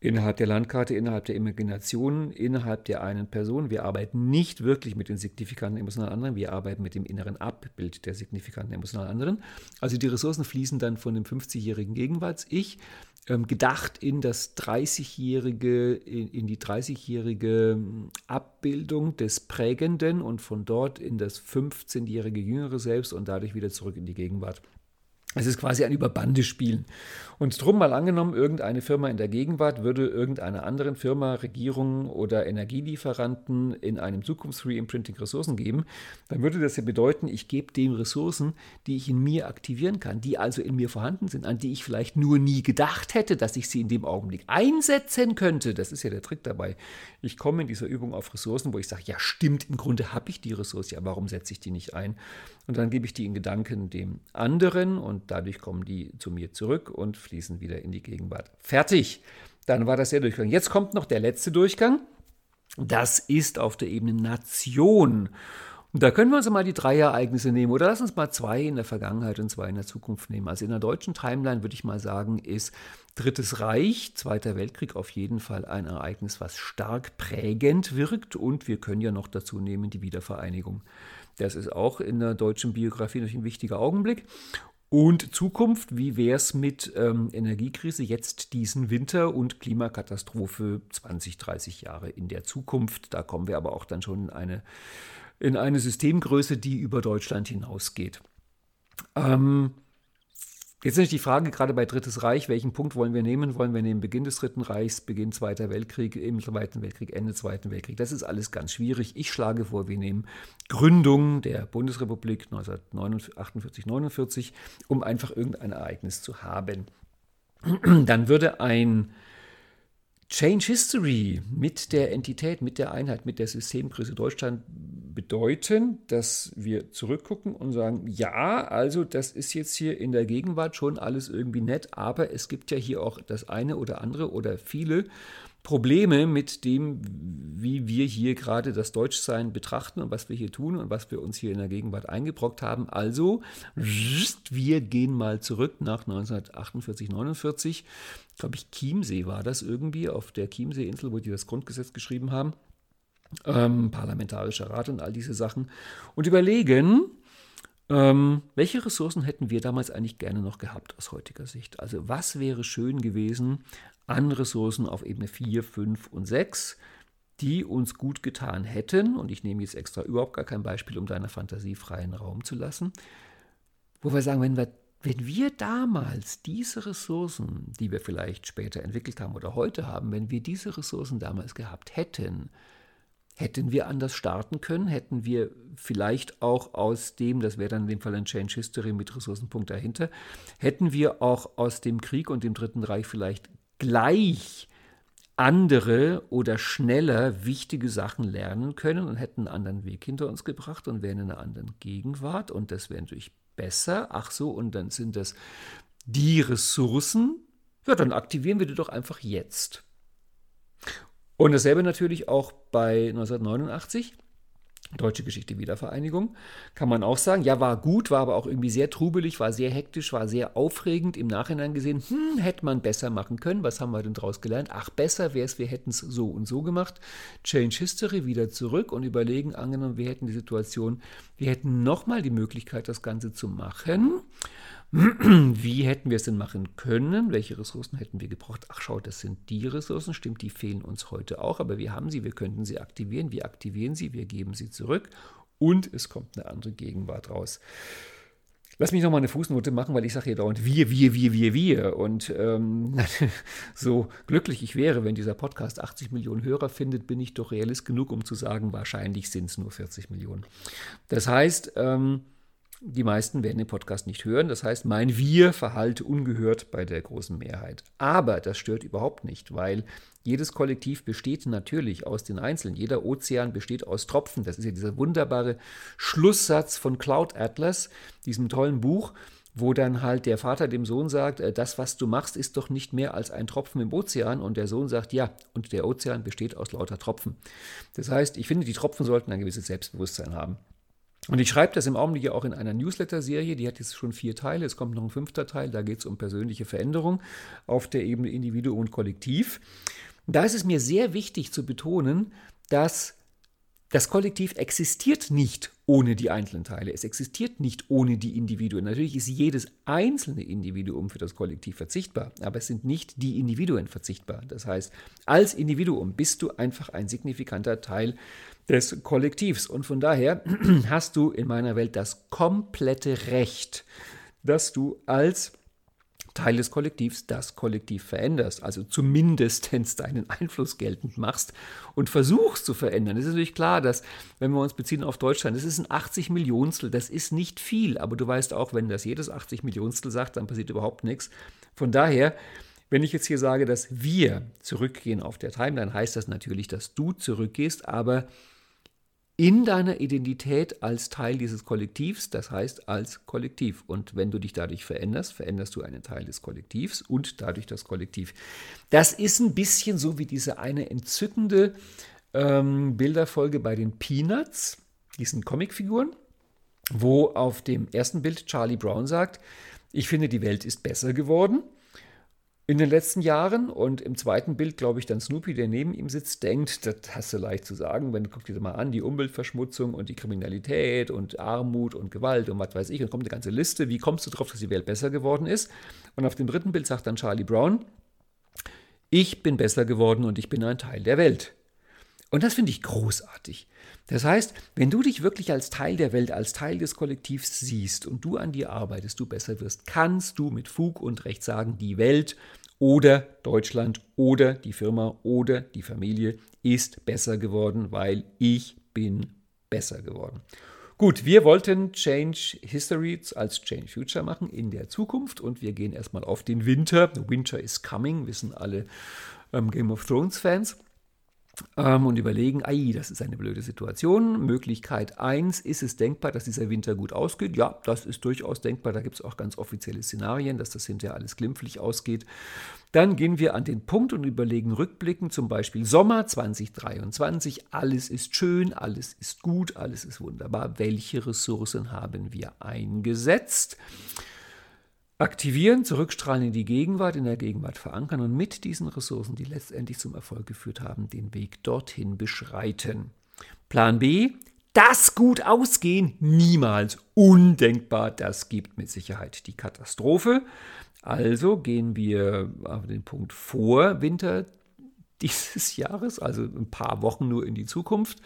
innerhalb der Landkarte, innerhalb der Imagination, innerhalb der einen Person. Wir arbeiten nicht wirklich mit den signifikanten emotionalen anderen, wir arbeiten mit dem inneren Abbild der signifikanten emotionalen anderen. Also die Ressourcen fließen dann von dem 50-jährigen Gegenwarts-Ich ähm, gedacht in das 30-jährige, in, in, die 30-jährige hm, Abbildung des Prägenden und von dort in das 15-jährige jüngere Selbst und dadurch wieder zurück in die Gegenwart. Es ist quasi ein Überbande spielen. Und drum mal angenommen, irgendeine Firma in der Gegenwart würde irgendeiner anderen Firma, Regierung oder Energielieferanten in einem Zukunfts-Free Imprinting Ressourcen geben, dann würde das ja bedeuten, ich gebe dem Ressourcen, die ich in mir aktivieren kann, die also in mir vorhanden sind, an die ich vielleicht nur nie gedacht hätte, dass ich sie in dem Augenblick einsetzen könnte. Das ist ja der Trick dabei. Ich komme in dieser Übung auf Ressourcen, wo ich sage, ja stimmt, im Grunde habe ich die Ressource, ja warum setze ich die nicht ein? Und dann gebe ich die in Gedanken dem anderen und dadurch kommen die zu mir zurück und fließen wieder in die Gegenwart. Fertig. Dann war das der Durchgang. Jetzt kommt noch der letzte Durchgang. Das ist auf der Ebene Nation. Und da können wir uns mal die drei Ereignisse nehmen oder lass uns mal zwei in der Vergangenheit und zwei in der Zukunft nehmen. Also in der deutschen Timeline würde ich mal sagen, ist Drittes Reich, Zweiter Weltkrieg auf jeden Fall ein Ereignis, was stark prägend wirkt und wir können ja noch dazu nehmen die Wiedervereinigung. Das ist auch in der deutschen Biografie natürlich ein wichtiger Augenblick. Und Zukunft, wie wäre es mit ähm, Energiekrise jetzt diesen Winter und Klimakatastrophe 20, 30 Jahre in der Zukunft? Da kommen wir aber auch dann schon in eine, in eine Systemgröße, die über Deutschland hinausgeht. Ähm, Jetzt ist die Frage, gerade bei Drittes Reich, welchen Punkt wollen wir nehmen? Wollen wir nehmen Beginn des Dritten Reichs, Beginn Zweiter Weltkrieg, im Zweiten Weltkrieg, Ende Zweiten Weltkrieg? Das ist alles ganz schwierig. Ich schlage vor, wir nehmen Gründung der Bundesrepublik 1948, 49, um einfach irgendein Ereignis zu haben. Dann würde ein Change History mit der Entität, mit der Einheit, mit der Systemgröße Deutschland bedeuten, dass wir zurückgucken und sagen, ja, also das ist jetzt hier in der Gegenwart schon alles irgendwie nett, aber es gibt ja hier auch das eine oder andere oder viele Probleme mit dem, wie wir hier gerade das Deutschsein betrachten und was wir hier tun und was wir uns hier in der Gegenwart eingebrockt haben. Also, wir gehen mal zurück nach 1948, 49. Glaube ich, Chiemsee war das irgendwie, auf der Chiemsee-Insel, wo die das Grundgesetz geschrieben haben. Ähm, Parlamentarischer Rat und all diese Sachen. Und überlegen, ähm, welche Ressourcen hätten wir damals eigentlich gerne noch gehabt aus heutiger Sicht? Also was wäre schön gewesen an Ressourcen auf Ebene 4, 5 und 6, die uns gut getan hätten, und ich nehme jetzt extra überhaupt gar kein Beispiel, um deiner Fantasie freien Raum zu lassen, wo wir sagen, wenn wir, wenn wir damals diese Ressourcen, die wir vielleicht später entwickelt haben oder heute haben, wenn wir diese Ressourcen damals gehabt hätten, Hätten wir anders starten können? Hätten wir vielleicht auch aus dem, das wäre dann in dem Fall ein Change History mit Ressourcenpunkt dahinter, hätten wir auch aus dem Krieg und dem Dritten Reich vielleicht gleich andere oder schneller wichtige Sachen lernen können und hätten einen anderen Weg hinter uns gebracht und wären in einer anderen Gegenwart und das wäre natürlich besser. Ach so, und dann sind das die Ressourcen. Ja, dann aktivieren wir die doch einfach jetzt. Und dasselbe natürlich auch bei 1989. Deutsche Geschichte Wiedervereinigung, kann man auch sagen, ja, war gut, war aber auch irgendwie sehr trubelig, war sehr hektisch, war sehr aufregend. Im Nachhinein gesehen, hm, hätte man besser machen können. Was haben wir denn daraus gelernt? Ach, besser wäre es, wir hätten es so und so gemacht. Change History wieder zurück und überlegen, angenommen, wir hätten die Situation, wir hätten nochmal die Möglichkeit, das Ganze zu machen. Wie hätten wir es denn machen können? Welche Ressourcen hätten wir gebraucht? Ach, schau, das sind die Ressourcen, stimmt, die fehlen uns heute auch, aber wir haben sie, wir könnten sie aktivieren, wir aktivieren sie, wir geben sie zurück und es kommt eine andere Gegenwart raus. Lass mich noch mal eine Fußnote machen, weil ich sage hier dauernd wir, wir, wir, wir, wir. Und ähm, so glücklich ich wäre, wenn dieser Podcast 80 Millionen Hörer findet, bin ich doch realist genug, um zu sagen, wahrscheinlich sind es nur 40 Millionen. Das heißt, ähm, die meisten werden den Podcast nicht hören. Das heißt, mein Wir verhalte ungehört bei der großen Mehrheit. Aber das stört überhaupt nicht, weil jedes Kollektiv besteht natürlich aus den Einzelnen. Jeder Ozean besteht aus Tropfen. Das ist ja dieser wunderbare Schlusssatz von Cloud Atlas, diesem tollen Buch, wo dann halt der Vater dem Sohn sagt, äh, das, was du machst, ist doch nicht mehr als ein Tropfen im Ozean. Und der Sohn sagt, ja, und der Ozean besteht aus lauter Tropfen. Das heißt, ich finde, die Tropfen sollten ein gewisses Selbstbewusstsein haben. Und ich schreibe das im Augenblick ja auch in einer Newsletter-Serie, die hat jetzt schon vier Teile, es kommt noch ein fünfter Teil, da geht es um persönliche Veränderung auf der Ebene Individuum und Kollektiv. Da ist es mir sehr wichtig zu betonen, dass das Kollektiv existiert nicht ohne die einzelnen Teile. Es existiert nicht ohne die Individuen. Natürlich ist jedes einzelne Individuum für das Kollektiv verzichtbar, aber es sind nicht die Individuen verzichtbar. Das heißt, als Individuum bist du einfach ein signifikanter Teil des Kollektivs. Und von daher hast du in meiner Welt das komplette Recht, dass du als Teil des Kollektivs das Kollektiv veränderst, also zumindest deinen Einfluss geltend machst und versuchst zu verändern. Es ist natürlich klar, dass, wenn wir uns beziehen auf Deutschland, das ist ein 80 Millionstel, das ist nicht viel, aber du weißt auch, wenn das jedes 80 Millionstel sagt, dann passiert überhaupt nichts. Von daher, wenn ich jetzt hier sage, dass wir zurückgehen auf der Timeline, heißt das natürlich, dass du zurückgehst, aber in deiner Identität als Teil dieses Kollektivs, das heißt als Kollektiv. Und wenn du dich dadurch veränderst, veränderst du einen Teil des Kollektivs und dadurch das Kollektiv. Das ist ein bisschen so wie diese eine entzückende ähm, Bilderfolge bei den Peanuts, diesen Comicfiguren, wo auf dem ersten Bild Charlie Brown sagt, ich finde, die Welt ist besser geworden in den letzten Jahren. Und im zweiten Bild, glaube ich, dann Snoopy, der neben ihm sitzt, denkt, das hast du leicht zu sagen, wenn du guckst dir mal an, die Umweltverschmutzung und die Kriminalität und Armut und Gewalt und was weiß ich, und kommt eine ganze Liste, wie kommst du darauf, dass die Welt besser geworden ist? Und auf dem dritten Bild sagt dann Charlie Brown, ich bin besser geworden und ich bin ein Teil der Welt. Und das finde ich großartig. Das heißt, wenn du dich wirklich als Teil der Welt, als Teil des Kollektivs siehst und du an dir arbeitest, du besser wirst, kannst du mit Fug und Recht sagen, die Welt oder Deutschland oder die Firma oder die Familie ist besser geworden, weil ich bin besser geworden. Gut, wir wollten Change History als Change Future machen in der Zukunft und wir gehen erstmal auf den Winter. Winter is coming, wissen alle ähm, Game of Thrones Fans ähm, und überlegen, ei, das ist eine blöde Situation. Möglichkeit 1, ist es denkbar, dass dieser Winter gut ausgeht? Ja, das ist durchaus denkbar. Da gibt es auch ganz offizielle Szenarien, dass das hinterher alles glimpflich ausgeht. Dann gehen wir an den Punkt und überlegen rückblickend, zum Beispiel Sommer 2023, alles ist schön, alles ist gut, alles ist wunderbar. Welche Ressourcen haben wir eingesetzt? Aktivieren, zurückstrahlen in die Gegenwart, in der Gegenwart verankern und mit diesen Ressourcen, die letztendlich zum Erfolg geführt haben, den Weg dorthin beschreiten. Plan B, das gut ausgehen, niemals undenkbar, das gibt mit Sicherheit die Katastrophe. Also gehen wir auf den Punkt vor Winter dieses Jahres, also ein paar Wochen nur in die Zukunft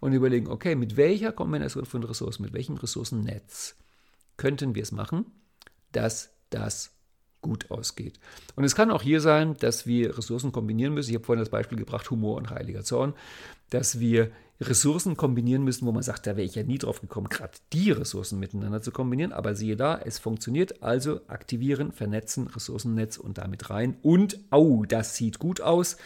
und überlegen, okay, mit welcher Kombination von Ressourcen, mit welchem Ressourcennetz könnten wir es machen, dass das gut ausgeht. Und es kann auch hier sein, dass wir Ressourcen kombinieren müssen. Ich habe vorhin das Beispiel gebracht, Humor und heiliger Zorn, dass wir Ressourcen kombinieren müssen, wo man sagt, da wäre ich ja nie drauf gekommen, gerade die Ressourcen miteinander zu kombinieren. Aber siehe da, es funktioniert. Also aktivieren, vernetzen, Ressourcennetz und damit rein. Und, au, das sieht gut aus.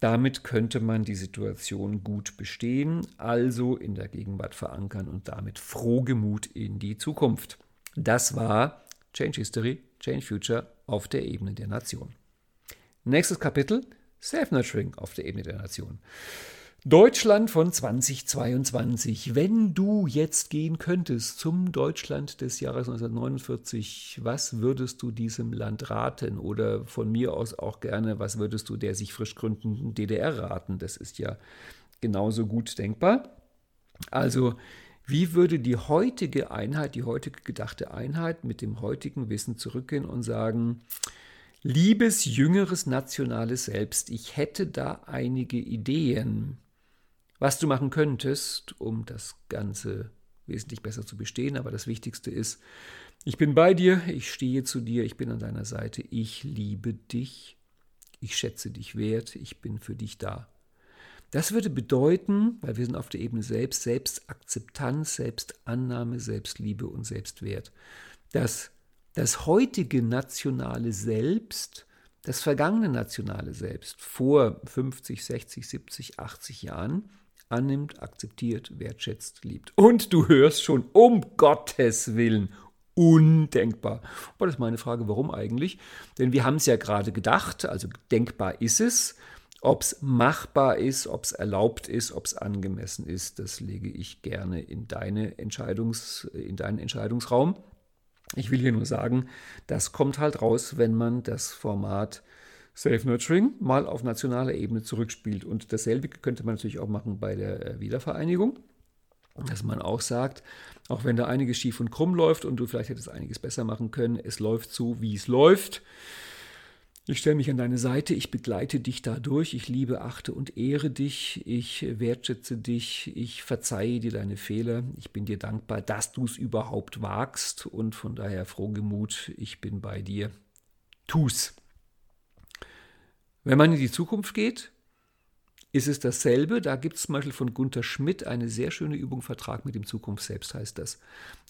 Damit könnte man die Situation gut bestehen, also in der Gegenwart verankern und damit frohgemut in die Zukunft. Das war Change History, Change Future auf der Ebene der Nation. Nächstes Kapitel, Self-Nurturing auf der Ebene der Nation. Deutschland von 2022. Wenn du jetzt gehen könntest zum Deutschland des Jahres 1949, was würdest du diesem Land raten? Oder von mir aus auch gerne, was würdest du der sich frisch gründenden DDR raten? Das ist ja genauso gut denkbar. Also wie würde die heutige Einheit, die heutige gedachte Einheit mit dem heutigen Wissen zurückgehen und sagen, liebes jüngeres nationales Selbst, ich hätte da einige Ideen, was du machen könntest, um das Ganze wesentlich besser zu bestehen. Aber das Wichtigste ist, ich bin bei dir, ich stehe zu dir, ich bin an deiner Seite, ich liebe dich, ich schätze dich wert, ich bin für dich da. Das würde bedeuten, weil wir sind auf der Ebene selbst, Selbstakzeptanz, Selbstannahme, Selbstliebe und Selbstwert, dass das heutige nationale Selbst, das vergangene nationale Selbst vor 50, 60, 70, 80 Jahren annimmt, akzeptiert, wertschätzt, liebt. Und du hörst schon, um Gottes Willen, undenkbar. Aber das ist meine Frage, warum eigentlich? Denn wir haben es ja gerade gedacht, also denkbar ist es. Ob es machbar ist, ob es erlaubt ist, ob es angemessen ist, das lege ich gerne in, deine Entscheidungs-, in deinen Entscheidungsraum. Ich will hier nur sagen, das kommt halt raus, wenn man das Format Self-Nurturing mal auf nationaler Ebene zurückspielt. Und dasselbe könnte man natürlich auch machen bei der äh, Wiedervereinigung. Dass man auch sagt, auch wenn da einiges schief und krumm läuft und du vielleicht hättest einiges besser machen können, es läuft so, wie es läuft. Ich stelle mich an deine Seite, ich begleite dich dadurch, ich liebe, achte und ehre dich, ich wertschätze dich, ich verzeihe dir deine Fehler, ich bin dir dankbar, dass du es überhaupt wagst. Und von daher frohgemut, ich bin bei dir. Tu's. Wenn man in die Zukunft geht, ist es dasselbe. Da gibt es zum Beispiel von Gunther Schmidt eine sehr schöne Übung, Vertrag mit dem Zukunft selbst heißt das.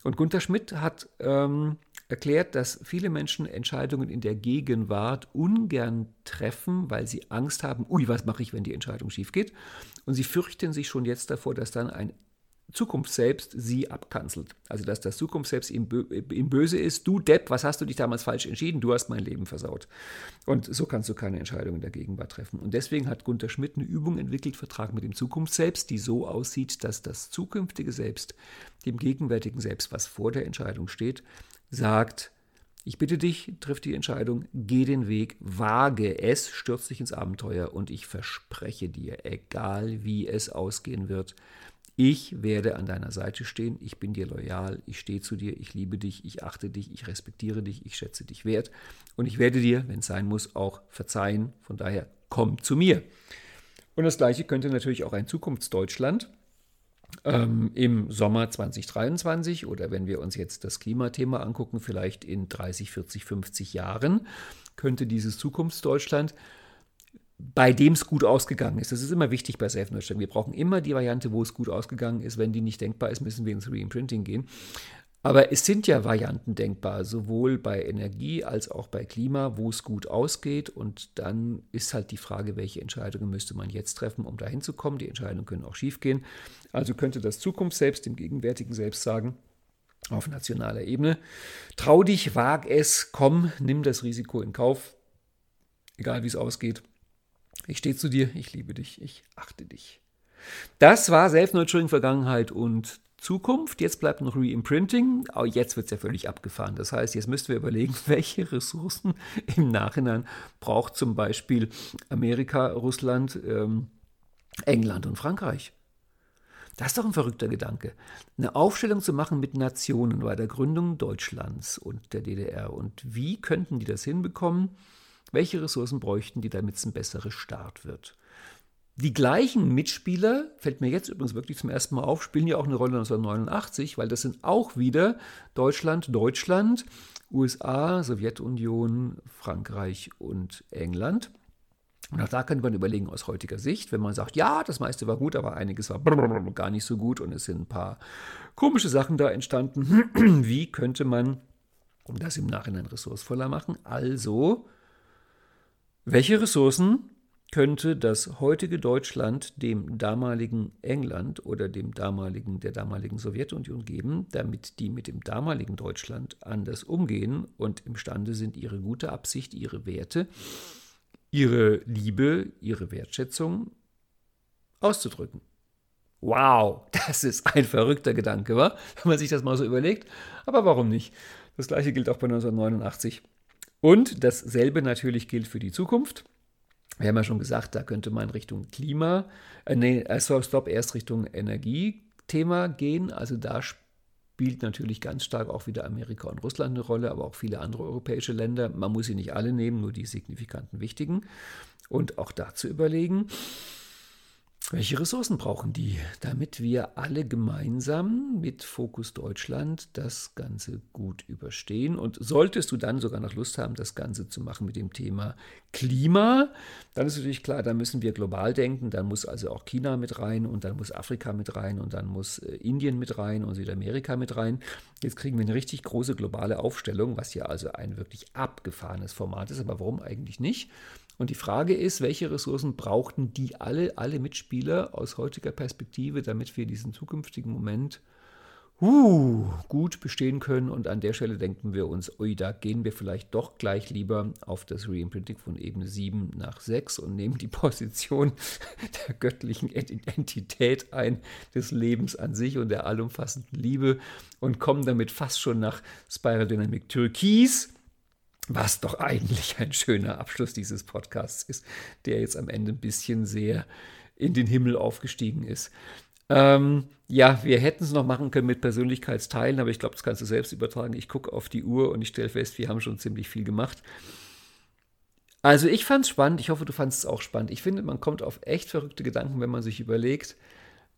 Und Gunther Schmidt hat ähm, erklärt, dass viele Menschen Entscheidungen in der Gegenwart ungern treffen, weil sie Angst haben, ui, was mache ich, wenn die Entscheidung schief geht? Und sie fürchten sich schon jetzt davor, dass dann ein Zukunft selbst sie abkanzelt. Also dass das Zukunft selbst ihm, ihm böse ist. Du Depp, was hast du dich damals falsch entschieden? Du hast mein Leben versaut. Und so kannst du keine Entscheidung in der Gegenwart treffen. Und deswegen hat Gunther Schmidt eine Übung entwickelt, Vertrag mit dem Zukunft selbst, die so aussieht, dass das zukünftige Selbst dem gegenwärtigen Selbst, was vor der Entscheidung steht, sagt, ich bitte dich, triff die Entscheidung, geh den Weg, wage es, stürz dich ins Abenteuer und ich verspreche dir, egal wie es ausgehen wird, ich werde an deiner Seite stehen, ich bin dir loyal, ich stehe zu dir, ich liebe dich, ich achte dich, ich respektiere dich, ich schätze dich wert. Und ich werde dir, wenn es sein muss, auch verzeihen. Von daher, komm zu mir. Und das gleiche könnte natürlich auch ein Zukunftsdeutschland ähm, im Sommer 2023 oder wenn wir uns jetzt das Klimathema angucken, vielleicht in 30, 40, 50 Jahren, könnte dieses Zukunftsdeutschland bei dem es gut ausgegangen ist. Das ist immer wichtig bei Self-Nurturing. Wir brauchen immer die Variante, wo es gut ausgegangen ist. Wenn die nicht denkbar ist, müssen wir ins Reimprinting gehen. Aber es sind ja Varianten denkbar, sowohl bei Energie als auch bei Klima, wo es gut ausgeht. Und dann ist halt die Frage, welche Entscheidungen müsste man jetzt treffen, um dahin zu kommen. Die Entscheidungen können auch schiefgehen. Also könnte das Zukunft selbst dem gegenwärtigen Selbst sagen, auf nationaler Ebene, trau dich, wag es, komm, nimm das Risiko in Kauf, egal wie es ausgeht. Ich stehe zu dir, ich liebe dich, ich achte dich. Das war Self-Nurturing Vergangenheit und Zukunft. Jetzt bleibt noch Reimprinting. Aber jetzt wird es ja völlig abgefahren. Das heißt, jetzt müssten wir überlegen, welche Ressourcen im Nachhinein braucht zum Beispiel Amerika, Russland, ähm, England und Frankreich. Das ist doch ein verrückter Gedanke. Eine Aufstellung zu machen mit Nationen bei der Gründung Deutschlands und der DDR. Und wie könnten die das hinbekommen? Welche Ressourcen bräuchten die, damit es ein besserer Start wird? Die gleichen Mitspieler, fällt mir jetzt übrigens wirklich zum ersten Mal auf, spielen ja auch eine Rolle 1989, weil das sind auch wieder Deutschland, Deutschland, USA, Sowjetunion, Frankreich und England. Und auch da könnte man überlegen aus heutiger Sicht, wenn man sagt, ja, das meiste war gut, aber einiges war gar nicht so gut und es sind ein paar komische Sachen da entstanden. Wie könnte man das im Nachhinein ressourcevoller machen? Also welche Ressourcen könnte das heutige Deutschland dem damaligen England oder dem damaligen, der damaligen Sowjetunion geben, damit die mit dem damaligen Deutschland anders umgehen und imstande sind, ihre gute Absicht, ihre Werte, ihre Liebe, ihre Wertschätzung auszudrücken? Wow, das ist ein verrückter Gedanke, wa? wenn man sich das mal so überlegt. Aber warum nicht? Das gleiche gilt auch bei 1989. Und dasselbe natürlich gilt für die Zukunft. Wir haben ja schon gesagt, da könnte man Richtung Klima, äh, nee, äh, stopp, erst Richtung Energiethema gehen. Also da spielt natürlich ganz stark auch wieder Amerika und Russland eine Rolle, aber auch viele andere europäische Länder. Man muss sie nicht alle nehmen, nur die signifikanten wichtigen. Und auch dazu überlegen, welche Ressourcen brauchen die, damit wir alle gemeinsam mit Fokus Deutschland das Ganze gut überstehen? Und solltest du dann sogar noch Lust haben, das Ganze zu machen mit dem Thema Klima, dann ist natürlich klar, da müssen wir global denken. Dann muss also auch China mit rein und dann muss Afrika mit rein und dann muss äh, Indien mit rein und Südamerika mit rein. Jetzt kriegen wir eine richtig große globale Aufstellung, was ja also ein wirklich abgefahrenes Format ist. Aber warum eigentlich nicht? Und die Frage ist, welche Ressourcen brauchten die alle, alle Mitspieler aus heutiger Perspektive, damit wir diesen zukünftigen Moment uh, gut bestehen können. Und an der Stelle denken wir uns, ui, da gehen wir vielleicht doch gleich lieber auf das Reimprinting von Ebene 7 nach 6 und nehmen die Position der göttlichen Entität ein, des Lebens an sich und der allumfassenden Liebe und kommen damit fast schon nach Spiral Dynamic Türkis was doch eigentlich ein schöner Abschluss dieses Podcasts ist, der jetzt am Ende ein bisschen sehr in den Himmel aufgestiegen ist. Ähm, ja, wir hätten es noch machen können mit Persönlichkeitsteilen, aber ich glaube, das kannst du selbst übertragen. Ich gucke auf die Uhr und ich stelle fest, wir haben schon ziemlich viel gemacht. Also ich fand es spannend, ich hoffe, du fandest es auch spannend. Ich finde, man kommt auf echt verrückte Gedanken, wenn man sich überlegt,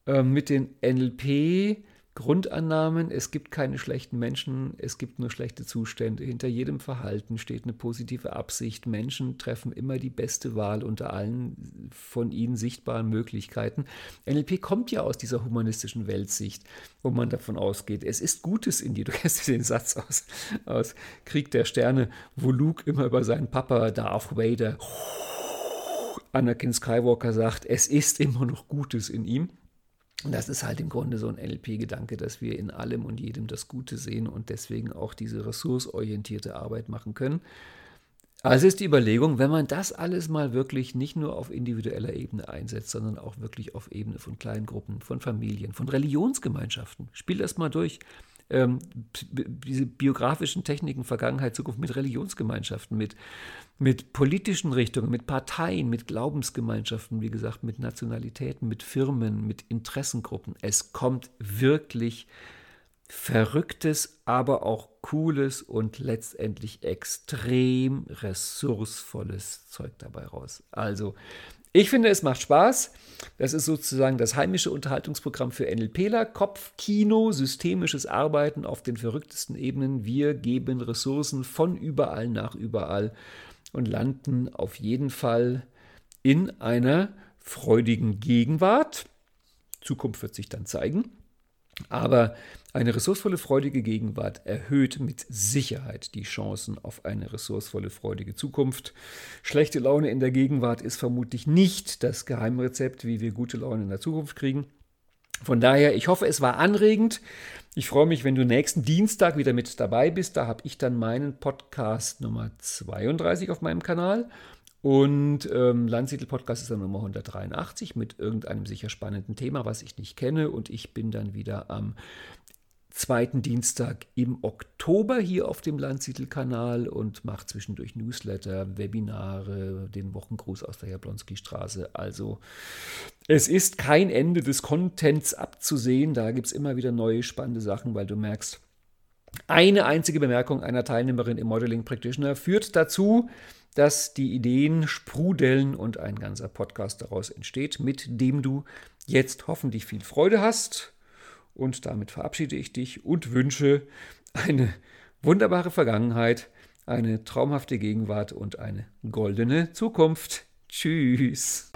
äh, mit den NLP Grundannahmen, es gibt keine schlechten Menschen, es gibt nur schlechte Zustände. Hinter jedem Verhalten steht eine positive Absicht. Menschen treffen immer die beste Wahl unter allen von ihnen sichtbaren Möglichkeiten. NLP kommt ja aus dieser humanistischen Weltsicht, wo man davon ausgeht, es ist Gutes in dir. Du kennst den Satz aus, aus Krieg der Sterne, wo Luke immer über seinen Papa Darth Vader Anakin Skywalker sagt, es ist immer noch Gutes in ihm. Und das ist halt im Grunde so ein NLP-Gedanke, dass wir in allem und jedem das Gute sehen und deswegen auch diese ressourceorientierte Arbeit machen können. Also ist die Überlegung, wenn man das alles mal wirklich nicht nur auf individueller Ebene einsetzt, sondern auch wirklich auf Ebene von kleinen Gruppen, von Familien, von Religionsgemeinschaften, spiel das mal durch ähm, diese biografischen Techniken Vergangenheit, Zukunft mit Religionsgemeinschaften, mit, mit politischen Richtungen, mit Parteien, mit Glaubensgemeinschaften, wie gesagt, mit Nationalitäten, mit Firmen, mit Interessengruppen. Es kommt wirklich verrücktes, aber auch cooles und letztendlich extrem ressourcevolles Zeug dabei raus. Also ich finde, es macht Spaß. Das ist sozusagen das heimische Unterhaltungsprogramm für NLPler. Kopfkino, systemisches Arbeiten auf den verrücktesten Ebenen. Wir geben Ressourcen von überall nach überall und landen auf jeden Fall in einer freudigen Gegenwart. Zukunft wird sich dann zeigen. Aber eine ressourcevolle, freudige Gegenwart erhöht mit Sicherheit die Chancen auf eine ressourcevolle, freudige Zukunft. Schlechte Laune in der Gegenwart ist vermutlich nicht das Geheimrezept, wie wir gute Laune in der Zukunft kriegen. Von daher, ich hoffe, es war anregend. Ich freue mich, wenn du nächsten Dienstag wieder mit dabei bist. Da habe ich dann meinen Podcast Nummer 32 auf meinem Kanal. Und ähm, Landsiedel Podcast ist dann Nummer 183 mit irgendeinem sicher spannenden Thema, was ich nicht kenne. Und ich bin dann wieder am zweiten Dienstag im Oktober hier auf dem Landsiedel-Kanal und mache zwischendurch Newsletter, Webinare, den Wochengruß aus der Jablonski-Straße. Also es ist kein Ende des Contents abzusehen. Da gibt es immer wieder neue spannende Sachen, weil du merkst, eine einzige Bemerkung einer Teilnehmerin im Modeling Practitioner führt dazu, dass die Ideen sprudeln und ein ganzer Podcast daraus entsteht, mit dem du jetzt hoffentlich viel Freude hast. Und damit verabschiede ich dich und wünsche eine wunderbare Vergangenheit, eine traumhafte Gegenwart und eine goldene Zukunft. Tschüss.